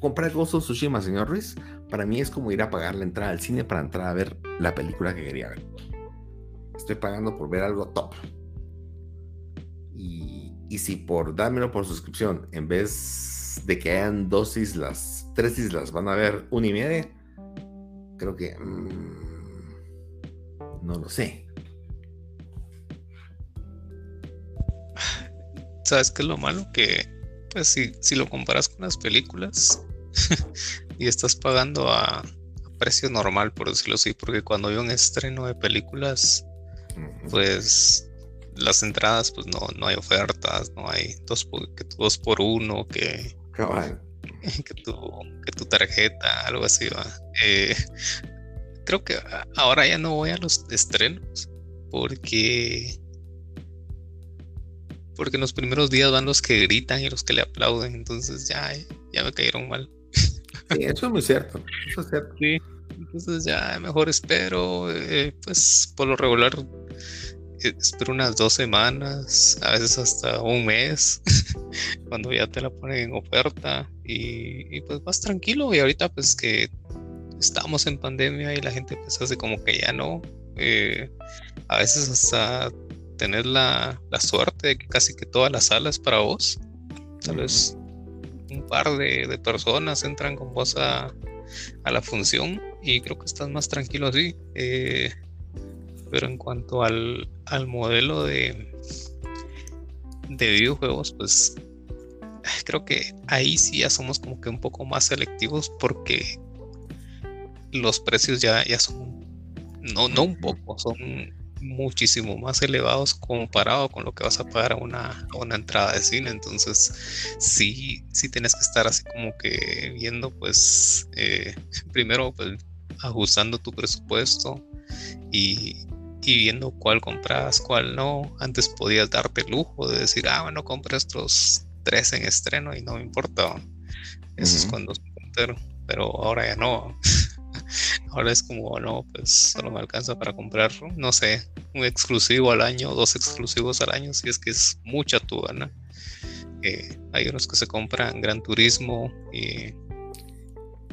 Comprar Ghost of Tsushima, señor Ruiz, para mí es como ir a pagar la entrada al cine para entrar a ver la película que quería ver. Estoy pagando por ver algo top. Y si por dármelo por suscripción, en vez de que hayan dos islas, tres islas, van a haber una y media, creo que mm, no lo sé. ¿Sabes qué es lo malo? Que, pues, si, si lo comparas con las películas (laughs) y estás pagando a, precio normal, por decirlo así, porque cuando hay un estreno de películas, pues las entradas, pues no, no hay ofertas, no hay dos por, que dos por uno, que, (laughs) que, tu, que tu tarjeta, algo así va. Eh, creo que ahora ya no voy a los estrenos porque porque en los primeros días van los que gritan y los que le aplauden, entonces ya, ya me cayeron mal. Sí, eso es muy cierto, eso es cierto. Sí, entonces ya mejor espero, eh, pues por lo regular espero unas dos semanas, a veces hasta un mes, (laughs) cuando ya te la ponen en oferta y, pues vas tranquilo y ahorita pues que estamos en pandemia y la gente pues hace como que ya no, eh, a veces hasta tener la, suerte de que casi que todas las salas para vos, tal vez un par de, personas entran con vos a, a, la función y creo que estás más tranquilo así. Eh, pero en cuanto al, modelo de, de videojuegos, pues creo que ahí sí ya somos como que un poco más selectivos porque los precios ya, ya son, no, no un poco, son muchísimo más elevados comparado con lo que vas a pagar a una, una entrada de cine. Entonces, sí, sí tienes que estar así como que viendo, pues, eh, primero, pues, ajustando tu presupuesto y, y viendo cuál compras, cuál no. Antes podías darte el lujo de decir, ah, bueno, compras estos tres en estreno y no me importa. Eso es cuando pero ahora ya no. (laughs) ahora es como, no, pues solo me alcanza para comprar, no sé, un exclusivo al año, dos exclusivos al año, si es que es mucha tu gana. Eh, hay unos que se compran Gran Turismo y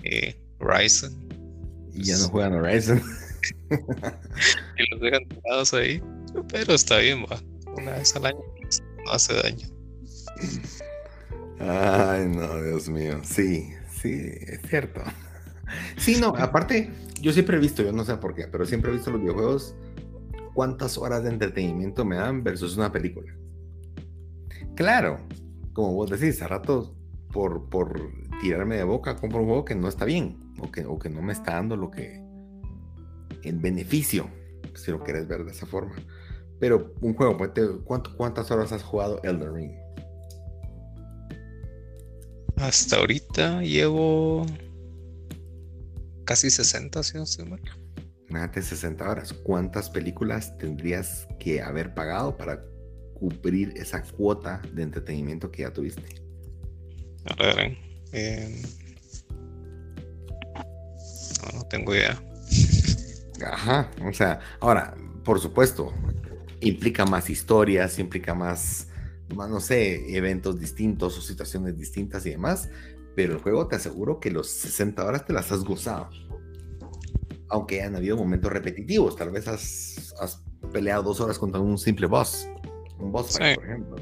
eh, Horizon. Y ya no juegan Horizon. (laughs) (laughs) y los dejan tirados ahí. Pero está bien, va. Una vez al año no hace daño. Ay, no, Dios mío. Sí, sí, es cierto. Sí, no, aparte, yo siempre he visto, yo no sé por qué, pero siempre he visto los videojuegos cuántas horas de entretenimiento me dan versus una película. Claro, como vos decís, a rato por, por tirarme de boca compro un juego que no está bien o que, o que no me está dando lo que el beneficio, si lo quieres ver de esa forma. Pero un juego, pues, ¿cuántas horas has jugado Elden Ring? Hasta ahorita llevo casi 60, si no estoy mal. 60 horas. ¿Cuántas películas tendrías que haber pagado para cubrir esa cuota de entretenimiento que ya tuviste? A ver, eh, no, no tengo idea. Ajá, o sea, ahora, por supuesto, implica más historias, implica más, no sé, eventos distintos o situaciones distintas y demás, pero el juego te aseguro que los 60 horas te las has gozado. Aunque han habido momentos repetitivos, tal vez has, peleado dos horas contra un simple boss, un boss fight, por ejemplo.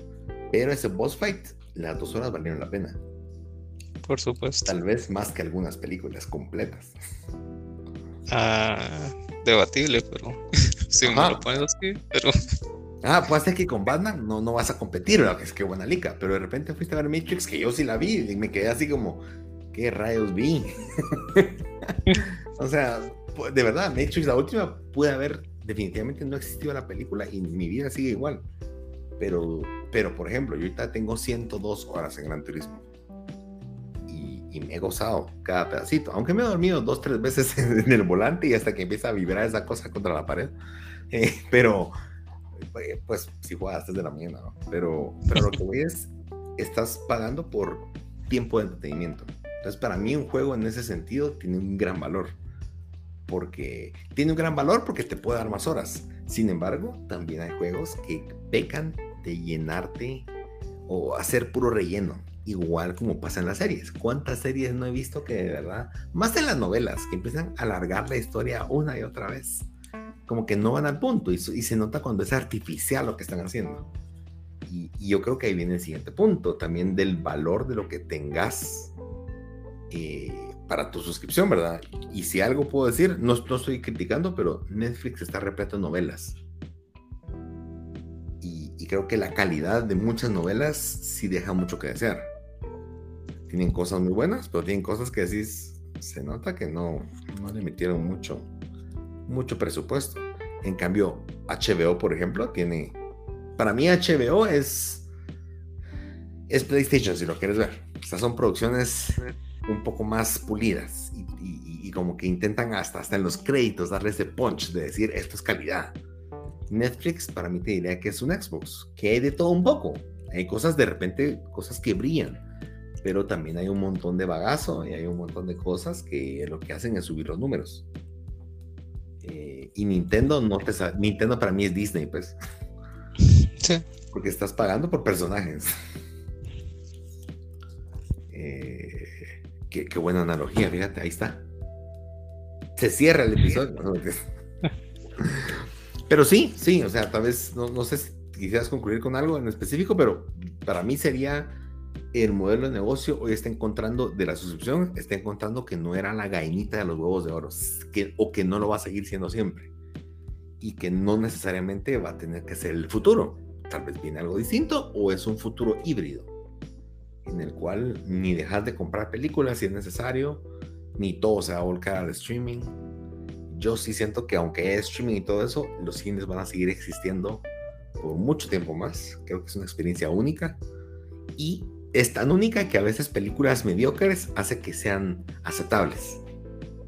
Pero ese boss fight, las dos horas valieron la pena. Por supuesto. Tal vez más que algunas películas completas. Ah, debatible, pero (laughs) si me lo pones así, pero. Ah, puede ser que con Batman no, no vas a competir, ¿verdad? Es que buena lica, pero de repente fuiste a ver Matrix, que yo sí la vi, y me quedé así como, ¿qué rayos vi? (laughs) o sea, de verdad, Matrix, la última, pude haber, definitivamente no existido la película y mi vida sigue igual. Pero, pero por ejemplo, yo ahorita tengo 102 horas en Gran Turismo y me he gozado cada pedacito, aunque me he dormido dos, tres veces (laughs) en el volante y hasta que empieza a vibrar esa cosa contra la pared. Eh, pero, eh, pues, si juegas desde la mañana, ¿no? Pero, pero lo que voy es, estás pagando por tiempo de entretenimiento. Entonces, para mí un juego en ese sentido tiene un gran valor. Porque tiene un gran valor porque te puede dar más horas. Sin embargo, también hay juegos que pecan de llenarte o hacer puro relleno igual como pasa en las series. ¿Cuántas series no he visto que de verdad, más en las novelas, que empiezan a alargar la historia una y otra vez? Como que no van al punto y, se nota cuando es artificial lo que están haciendo. Y, yo creo que ahí viene el siguiente punto, también del valor de lo que tengas eh, para tu suscripción, ¿verdad? Y si algo puedo decir, no, no estoy criticando, pero Netflix está repleto de novelas y creo que la calidad de muchas novelas sí deja mucho que desear tienen cosas muy buenas, pero tienen cosas que decís, se nota que no, no le metieron mucho, mucho presupuesto. En cambio, HBO, por ejemplo, tiene, para mí HBO es, es PlayStation, si lo quieres ver. Estas son producciones un poco más pulidas y, y, como que intentan hasta, hasta en los créditos darle ese punch de decir, esto es calidad. Netflix para mí te diría que es un Xbox, que hay de todo un poco. Hay cosas de repente, cosas que brillan pero también hay un montón de bagazo y hay un montón de cosas que lo que hacen es subir los números. Eh, y Nintendo no te Nintendo para mí es Disney, pues. Sí. Porque estás pagando por personajes. Eh, qué, buena analogía, fíjate, ahí está. Se cierra el episodio. (laughs) pero sí, sí, o sea, tal vez, no, no sé si quisieras concluir con algo en específico, pero para mí sería el modelo de negocio hoy está encontrando de la suscripción, está encontrando que no era la gainita de los huevos de oro, que, o que no lo va a seguir siendo siempre. Y que no necesariamente va a tener que ser el futuro. Tal vez viene algo distinto o es un futuro híbrido, en el cual ni dejas de comprar películas si es necesario, ni todo se va a volcar al streaming. Yo sí siento que aunque es streaming y todo eso, los cines van a seguir existiendo por mucho tiempo más. Creo que es una experiencia única. Y es tan única que a veces películas mediocres hace que sean aceptables,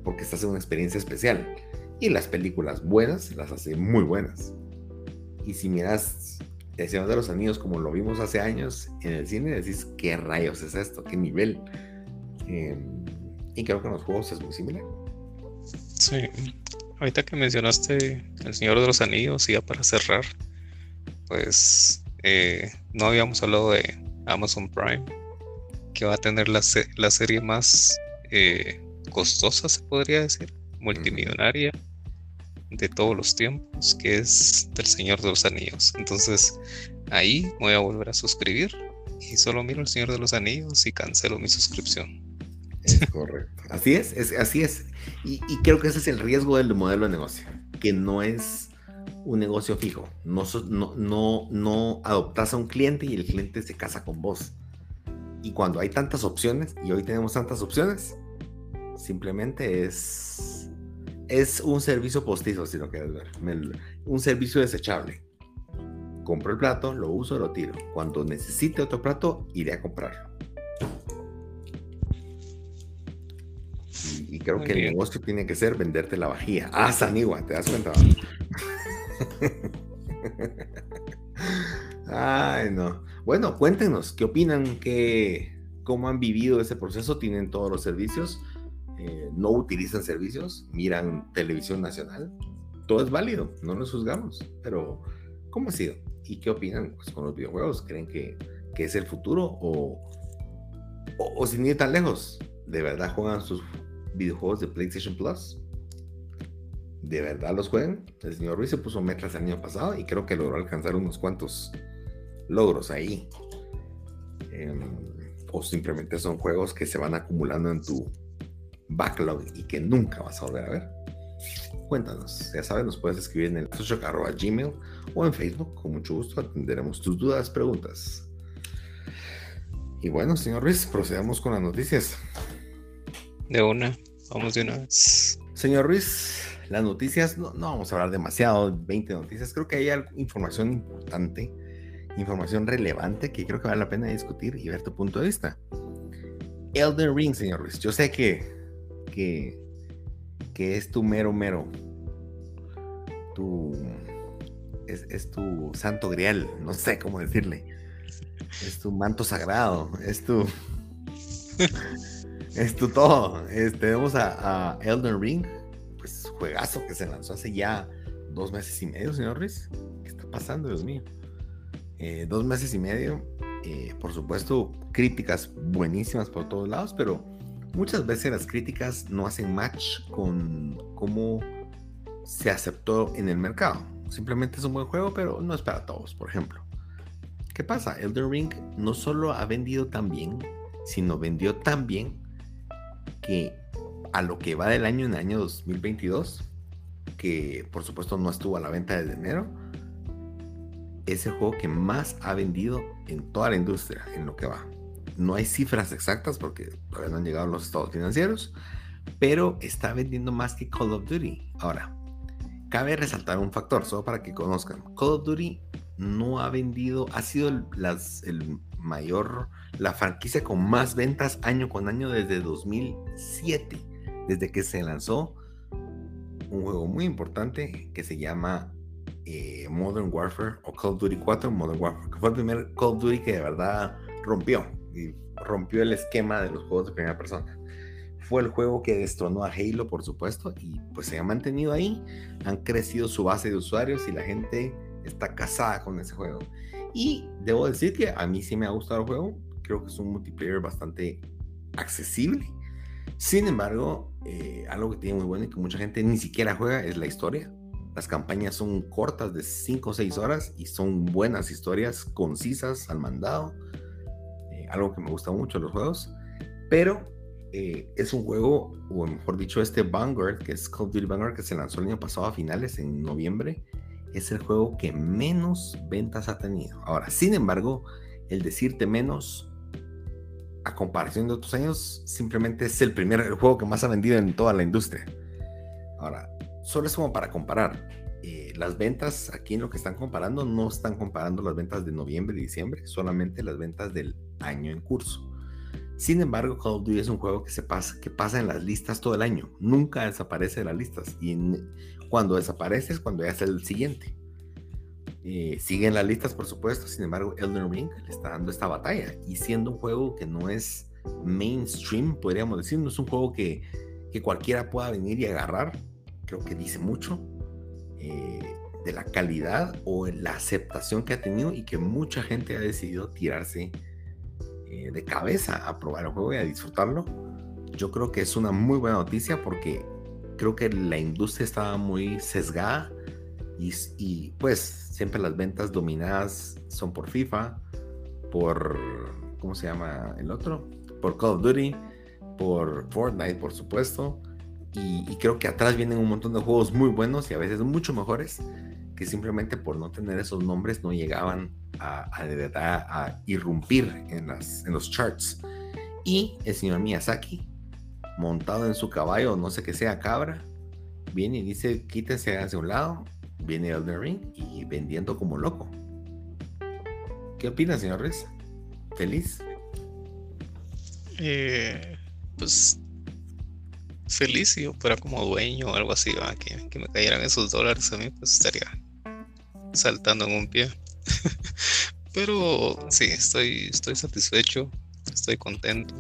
porque estás en una experiencia especial. Y las películas buenas las hace muy buenas. Y si miras El Señor de los Anillos como lo vimos hace años en el cine, decís, ¿qué rayos es esto? ¿Qué nivel? Em, Y creo que en los juegos es muy similar. Sí. Ahorita que mencionaste El Señor de los Anillos, ya para cerrar, pues eh, no habíamos hablado de Amazon Prime, que va a tener la, la serie más eh, costosa, se podría decir, multimillonaria de todos los tiempos, que es del Señor de los Anillos. Entonces ahí voy a volver a suscribir y solo miro el Señor de los Anillos y cancelo mi suscripción. Es correcto. Así es, es así es. Y, creo que ese es el riesgo del modelo de negocio, que no es un negocio fijo. No, no, no, no adoptas a un cliente y el cliente se casa con vos. Y cuando hay tantas opciones, y hoy tenemos tantas opciones, simplemente es, es un servicio postizo, si lo quieres ver. un servicio desechable. Compro el plato, lo uso, lo tiro. Cuando necesite otro plato, iré a comprarlo. Y, creo que el negocio tiene que ser venderte la vajilla. Ah, Sanigua, ¿te das cuenta? (laughs) Ay, no. Bueno, cuéntenos, ¿qué opinan? ¿Qué, ¿Cómo han vivido ese proceso? ¿Tienen todos los servicios? Eh, ¿No utilizan servicios? ¿Miran televisión nacional? Todo es válido, no nos juzgamos, pero ¿cómo ha sido? ¿Y qué opinan pues, con los videojuegos? ¿Creen que, que es el futuro o, o, o, sin ir tan lejos? ¿De verdad juegan sus videojuegos de PlayStation Plus? ¿De verdad los juegan? El señor Ruiz se puso metas el año pasado y creo que logró alcanzar unos cuantos logros ahí. Em, o simplemente son juegos que se van acumulando en tu backlog y que nunca vas a volver a ver. Cuéntanos, ya sabes, nos puedes escribir en el gmail o en Facebook. Con mucho gusto atenderemos tus dudas, preguntas. Y bueno, señor Ruiz, procedamos con las noticias. De una, vamos de una vez. Señor Ruiz, las noticias, no, no vamos a hablar demasiado, 20 noticias. Creo que hay información importante, información relevante que creo que vale la pena discutir y ver tu punto de vista. Elden Ring, señor Ruiz. Yo sé que, que que es tu mero mero. Tu. Es, tu santo grial, no sé cómo decirle. Es tu manto sagrado, es tu. (laughs) es tu todo. tenemos a, Elden Ring, juegazo que se lanzó hace ya dos meses y medio, señor Ruiz. ¿Qué está pasando, Dios mío? Eh, dos meses y medio. Eh, por supuesto, críticas buenísimas por todos lados, pero muchas veces las críticas no hacen match con cómo se aceptó en el mercado. Simplemente es un buen juego, pero no es para todos, por ejemplo. ¿Qué pasa? Elden Ring no solo ha vendido tan bien, sino vendió tan bien que a lo que va del año en año 2022, que por supuesto no estuvo a la venta desde enero, es el juego que más ha vendido en toda la industria en lo que va. No hay cifras exactas porque todavía no han llegado los estados financieros, pero está vendiendo más que Call of Duty. Ahora, cabe resaltar un factor, solo para que conozcan. Call of Duty no ha vendido, ha sido el mayor, la franquicia con más ventas año con año desde 2007, desde que se lanzó un juego muy importante que se llama eh, Modern Warfare o Call of Duty 4 Modern Warfare, que fue el primer Call of Duty que de verdad rompió y rompió el esquema de los juegos de primera persona. Fue el juego que destronó a Halo, por supuesto, y pues se ha mantenido ahí. Han crecido su base de usuarios y la gente está casada con ese juego. Y debo decir que a mí sí me ha gustado el juego. Creo que es un multiplayer bastante accesible. Sin embargo, eh, algo que tiene muy bueno y que mucha gente ni siquiera juega es la historia. Las campañas son cortas de 5 o 6 horas y son buenas historias, concisas, al mandado algo que me gusta mucho los juegos, pero eh, es un juego, o mejor dicho, este Vanguard, que es Call of Duty Vanguard, que se lanzó el año pasado a finales, en noviembre, es el juego que menos ventas ha tenido. Ahora, sin embargo, el decirte menos, a comparación de otros años, simplemente es el primer juego que más ha vendido en toda la industria. Ahora, solo es como para comparar. Eh, las ventas aquí en lo que están comparando no están comparando las ventas de noviembre y diciembre, solamente las ventas del año en curso. Sin embargo, Call of Duty es un juego que, se pasa, que pasa en las listas todo el año. Nunca desaparece de las listas. Y cuando desaparece es cuando ya es el siguiente. Eh, siguen las listas, por supuesto. Sin embargo, Elden Ring le está dando esta batalla. Y siendo un juego que no es mainstream, podríamos decir. No es un juego que, que cualquiera pueda venir y agarrar. Creo que dice mucho eh, de la calidad o la aceptación que ha tenido y que mucha gente ha decidido tirarse eh, de cabeza a probar el juego y a disfrutarlo. Yo creo que es una muy buena noticia porque creo que la industria estaba muy sesgada y, pues siempre las ventas dominadas son por FIFA, por, ¿cómo se llama el otro? Por Call of Duty, por Fortnite, por supuesto. Y, creo que atrás vienen un montón de juegos muy buenos y a veces mucho mejores que simplemente por no tener esos nombres no llegaban a, verdad a irrumpir en, los charts. Y el señor Miyazaki, montado en su caballo, no sé qué sea cabra, viene y dice, quítense hacia un lado, viene Elden Ring vendiendo como loco. ¿Qué opina, señor Riz? ¿Feliz? Eh, pues feliz yo fuera como dueño o algo así, Que, me cayeran esos dólares a mí, pues estaría saltando en un pie. (laughs) Pero sí, estoy, estoy satisfecho, estoy contento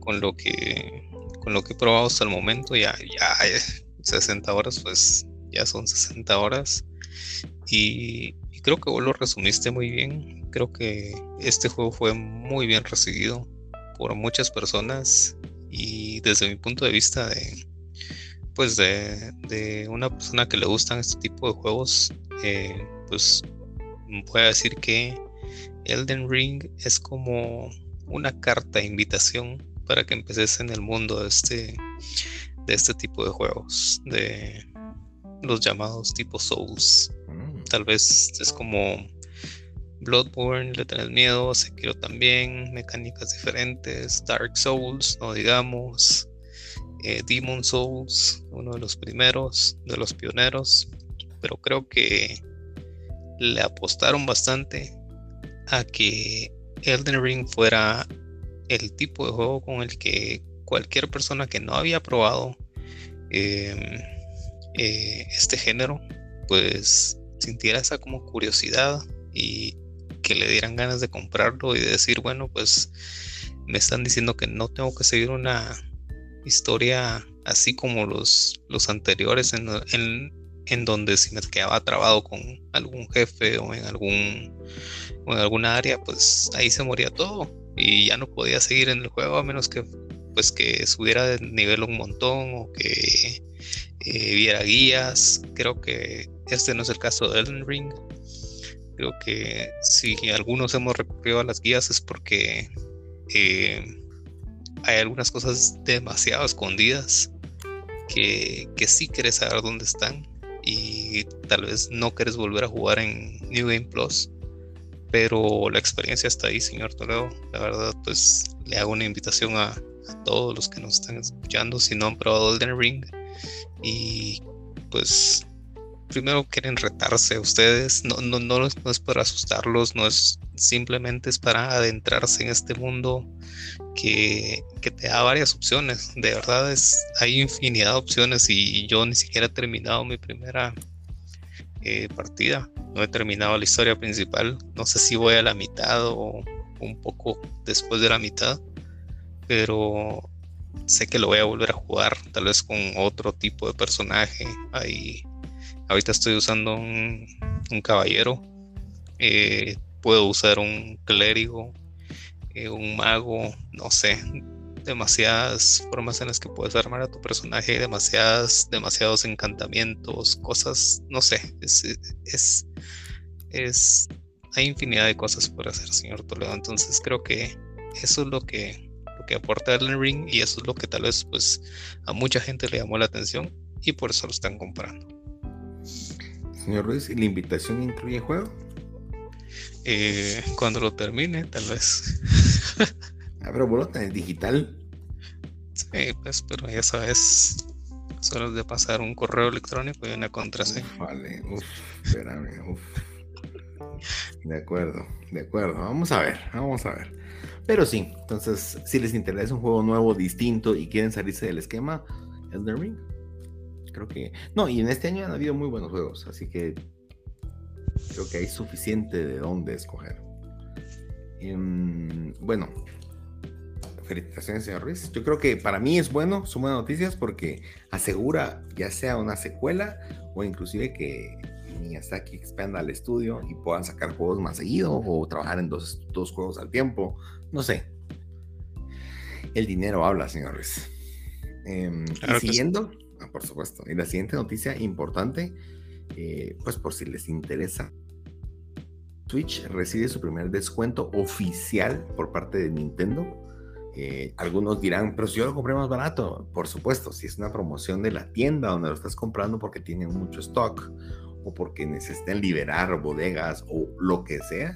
con lo que con lo que he probado hasta el momento. Ya, ya 60 horas, pues ya son 60 horas. Y, creo que vos lo resumiste muy bien. Creo que este juego fue muy bien recibido por muchas personas y desde mi punto de vista de pues de, una persona que le gustan este tipo de juegos eh, pues voy a decir que Elden Ring es como una carta de invitación para que empeces en el mundo de este de este tipo de juegos de los llamados tipo Souls. Tal vez es como Bloodborne le tenés miedo, Sekiro también, mecánicas diferentes, Dark Souls, no digamos, eh, Demon Souls, uno de los primeros, de los pioneros, pero creo que le apostaron bastante a que Elden Ring fuera el tipo de juego con el que cualquier persona que no había probado em, eh, este género, pues sintiera esa como curiosidad y que le dieran ganas de comprarlo y de decir, bueno, pues me están diciendo que no tengo que seguir una historia así como los, los anteriores en, en, donde si me quedaba trabado con algún jefe o en algún o en alguna área, pues ahí se moría todo y ya no podía seguir en el juego a menos que pues que subiera de nivel un montón o que eh, viera guías. Creo que este no es el caso de Elden Ring. Creo que si algunos hemos recurrido a las guías es porque eh, hay algunas cosas demasiado escondidas que, que sí quieres saber dónde están y tal vez no quieres volver a jugar en New Game Plus. Pero la experiencia está ahí, señor Toledo. La verdad, pues le hago una invitación a, a todos los que nos están escuchando si no han probado Elden Ring. Y pues primero quieren retarse ustedes, no, no, no, es para asustarlos, no es simplemente es para adentrarse en este mundo que, te da varias opciones. De verdad es, hay infinidad de opciones y yo ni siquiera he terminado mi primera eh, partida. No he terminado la historia principal. No sé si voy a la mitad o un poco después de la mitad. Pero sé que lo voy a volver a jugar, tal vez con otro tipo de personaje. Hay Ahorita estoy usando un, caballero. Eh, puedo usar un clérigo, eh, un mago, no sé. Demasiadas formas en las que puedes armar a tu personaje, demasiadas, demasiados encantamientos, cosas, no sé. Es, es, hay infinidad de cosas por hacer, señor Toledo. Entonces creo que eso es lo que, que aporta Elden Ring y eso es lo que tal vez pues a mucha gente le llamó la atención y por eso lo están comprando. Señor Ruiz, ¿la invitación incluye juego? Eh, cuando lo termine, tal vez. ah, pero bueno, es digital. Sí, pues, pero ya sabes, solo de pasar un correo electrónico y una contraseña. vale, uff, espérame, uff. De acuerdo, de acuerdo. Vamos a ver, vamos a ver. Pero sí, entonces, si les interesa un juego nuevo, distinto y quieren salirse del esquema, Elden Ring creo que... No, y en este año han habido muy buenos juegos, así que creo que hay suficiente de dónde escoger. Em, bueno, felicitaciones, señor Ruiz. Yo creo que para mí es bueno, son buenas noticias porque asegura ya sea una secuela o inclusive que Miyazaki expanda el estudio y puedan sacar juegos más seguido o trabajar en dos, dos juegos al tiempo. No sé. El dinero habla, señor Ruiz. Em, y siguiendo, ah, por supuesto, y la siguiente noticia importante, eh, pues por si les interesa, Switch recibe su primer descuento oficial por parte de Nintendo. Eh, algunos dirán, pero si yo lo compré más barato, por supuesto, si es una promoción de la tienda donde lo estás comprando porque tienen mucho stock o porque necesitan liberar bodegas o lo que sea,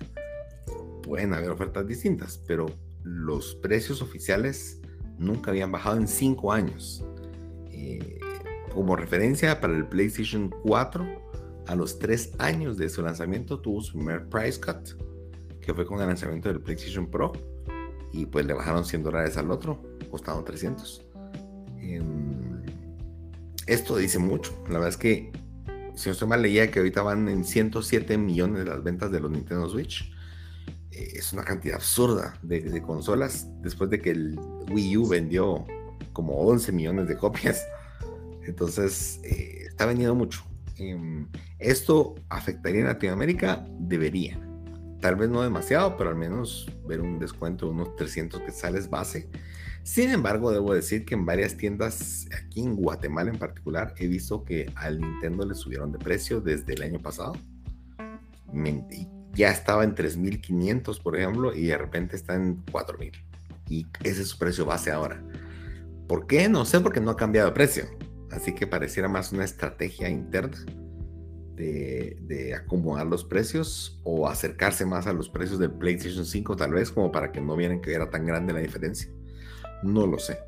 pueden haber ofertas distintas, pero los precios oficiales nunca habían bajado en 5 años. Eh, como referencia para el PlayStation 4, a los 3 años de su lanzamiento tuvo su primer price cut, que fue con el lanzamiento del PlayStation Pro y pues le bajaron 100 dólares al otro, costaron 300. Em, esto dice mucho. La verdad es que, si no estoy mal, leía que ahorita van en 107 millones las ventas de los Nintendo Switch. Eh, es una cantidad absurda de, consolas después de que el Wii U vendió como 11 millones de copias. Entonces, eh, está vendiendo mucho. Em, ¿Esto afectaría en Latinoamérica? Debería tal vez no demasiado, pero al menos ver un descuento de unos 300 quetzales base. Sin embargo, debo decir que en varias tiendas, aquí en Guatemala en particular, he visto que al Nintendo le subieron de precio desde el año pasado. Ya estaba en 3.500, por ejemplo, y de repente está en 4.000. Y ese es su precio base ahora. ¿Por qué? No sé, porque no ha cambiado de precio. Así que pareciera más una estrategia interna de, acomodar los precios o acercarse más a los precios del PlayStation 5 tal vez como para que no vieran que era tan grande la diferencia. No lo sé.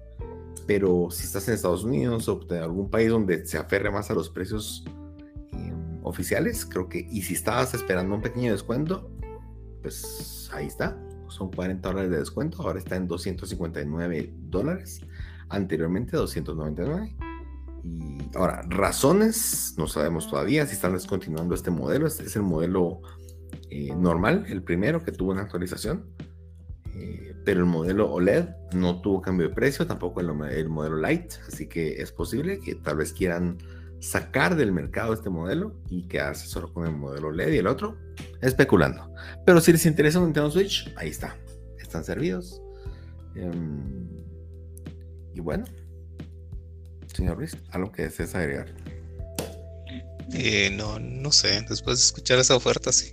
Pero si estás en Estados Unidos o en algún país donde se aferre más a los precios em, oficiales, creo que, y si estabas esperando un pequeño descuento, pues ahí está. Son 40 dólares de descuento, ahora está en 259 dólares, anteriormente 299 y ahora, razones, no sabemos todavía si están descontinuando este modelo. Este es el modelo eh, normal, el primero que tuvo una actualización. Eh, pero el modelo OLED no tuvo cambio de precio, tampoco el, el, modelo Lite. Así que es posible que tal vez quieran sacar del mercado este modelo y quedarse solo con el modelo OLED y el otro, especulando. Pero si les interesa un Nintendo Switch, ahí está. Están servidos. Em, y bueno, Señor Ruiz, ¿algo que desees agregar? Eh, no, no sé. Después de escuchar esa oferta, sí,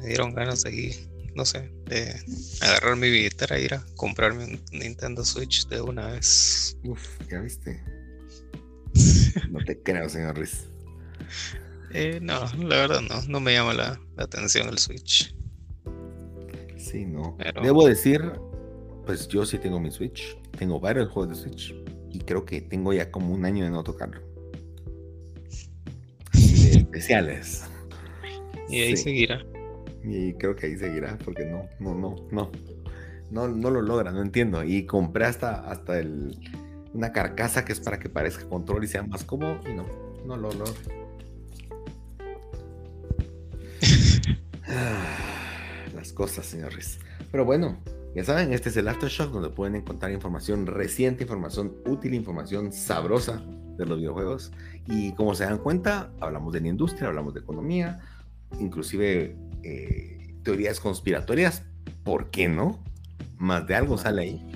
me dieron ganas de ir, no sé, de agarrar mi billetera e ir a comprarme un Nintendo Switch de una vez. Uf, ya viste. (laughs) no te creo, señor Ruiz. Eh, no, la verdad no, no me llama la, atención el Switch. Sí, no. Debo decir, pues yo sí tengo mi Switch. Tengo varios juegos de Switch y creo que tengo ya como un año de no tocarlo. especiales. Y ahí seguirá. Y creo que ahí seguirá, porque no, no, no, no. No, no lo logra, no entiendo. Y compré hasta, hasta el, una carcasa que es para que parezca control y sea más cómodo. Y no, no lo logra. (laughs) Ah, las cosas, señores. Pero bueno, ya saben, este es el Aftershock donde pueden encontrar información reciente, información útil, información sabrosa de los videojuegos. Y como se dan cuenta, hablamos de la industria, hablamos de economía, inclusive eh, teorías conspiratorias. ¿Por qué no? Más de algo sale ahí.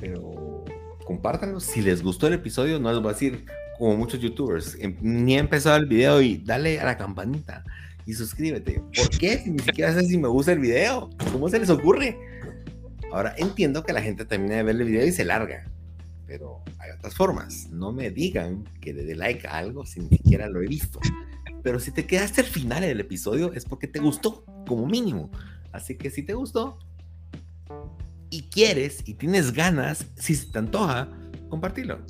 Pero compártanlo. Si les gustó el episodio, no les voy a decir como muchos youtubers, em, ni he empezado el video y dale a la campanita y suscríbete. ¿Por qué? Si ni siquiera sé si me gusta el video. ¿Cómo se les ocurre? Ahora entiendo que la gente termina de ver el video y se larga, pero hay otras formas. No me digan que le dé like a algo si ni siquiera lo he visto. Pero si te quedaste al final del episodio es porque te gustó, como mínimo. Así que si te gustó y quieres y tienes ganas, si se te antoja, compartirlo.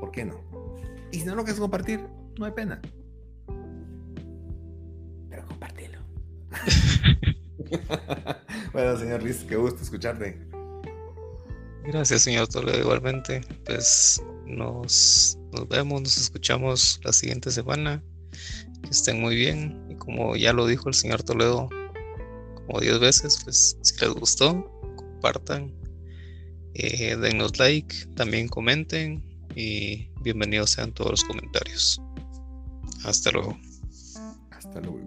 ¿Por qué no? Y si no lo quieres compartir, no hay pena. Pero compartilo. (laughs) bueno, señor Liz, qué gusto escucharte. Gracias, señor Toledo, igualmente. Pues nos, nos vemos, nos escuchamos la siguiente semana. Que estén muy bien. Y como ya lo dijo el señor Toledo como 10 veces, pues si les gustó, compartan. Eh, denos like, también comenten y bienvenidos sean todos los comentarios. Hasta luego. Hasta luego.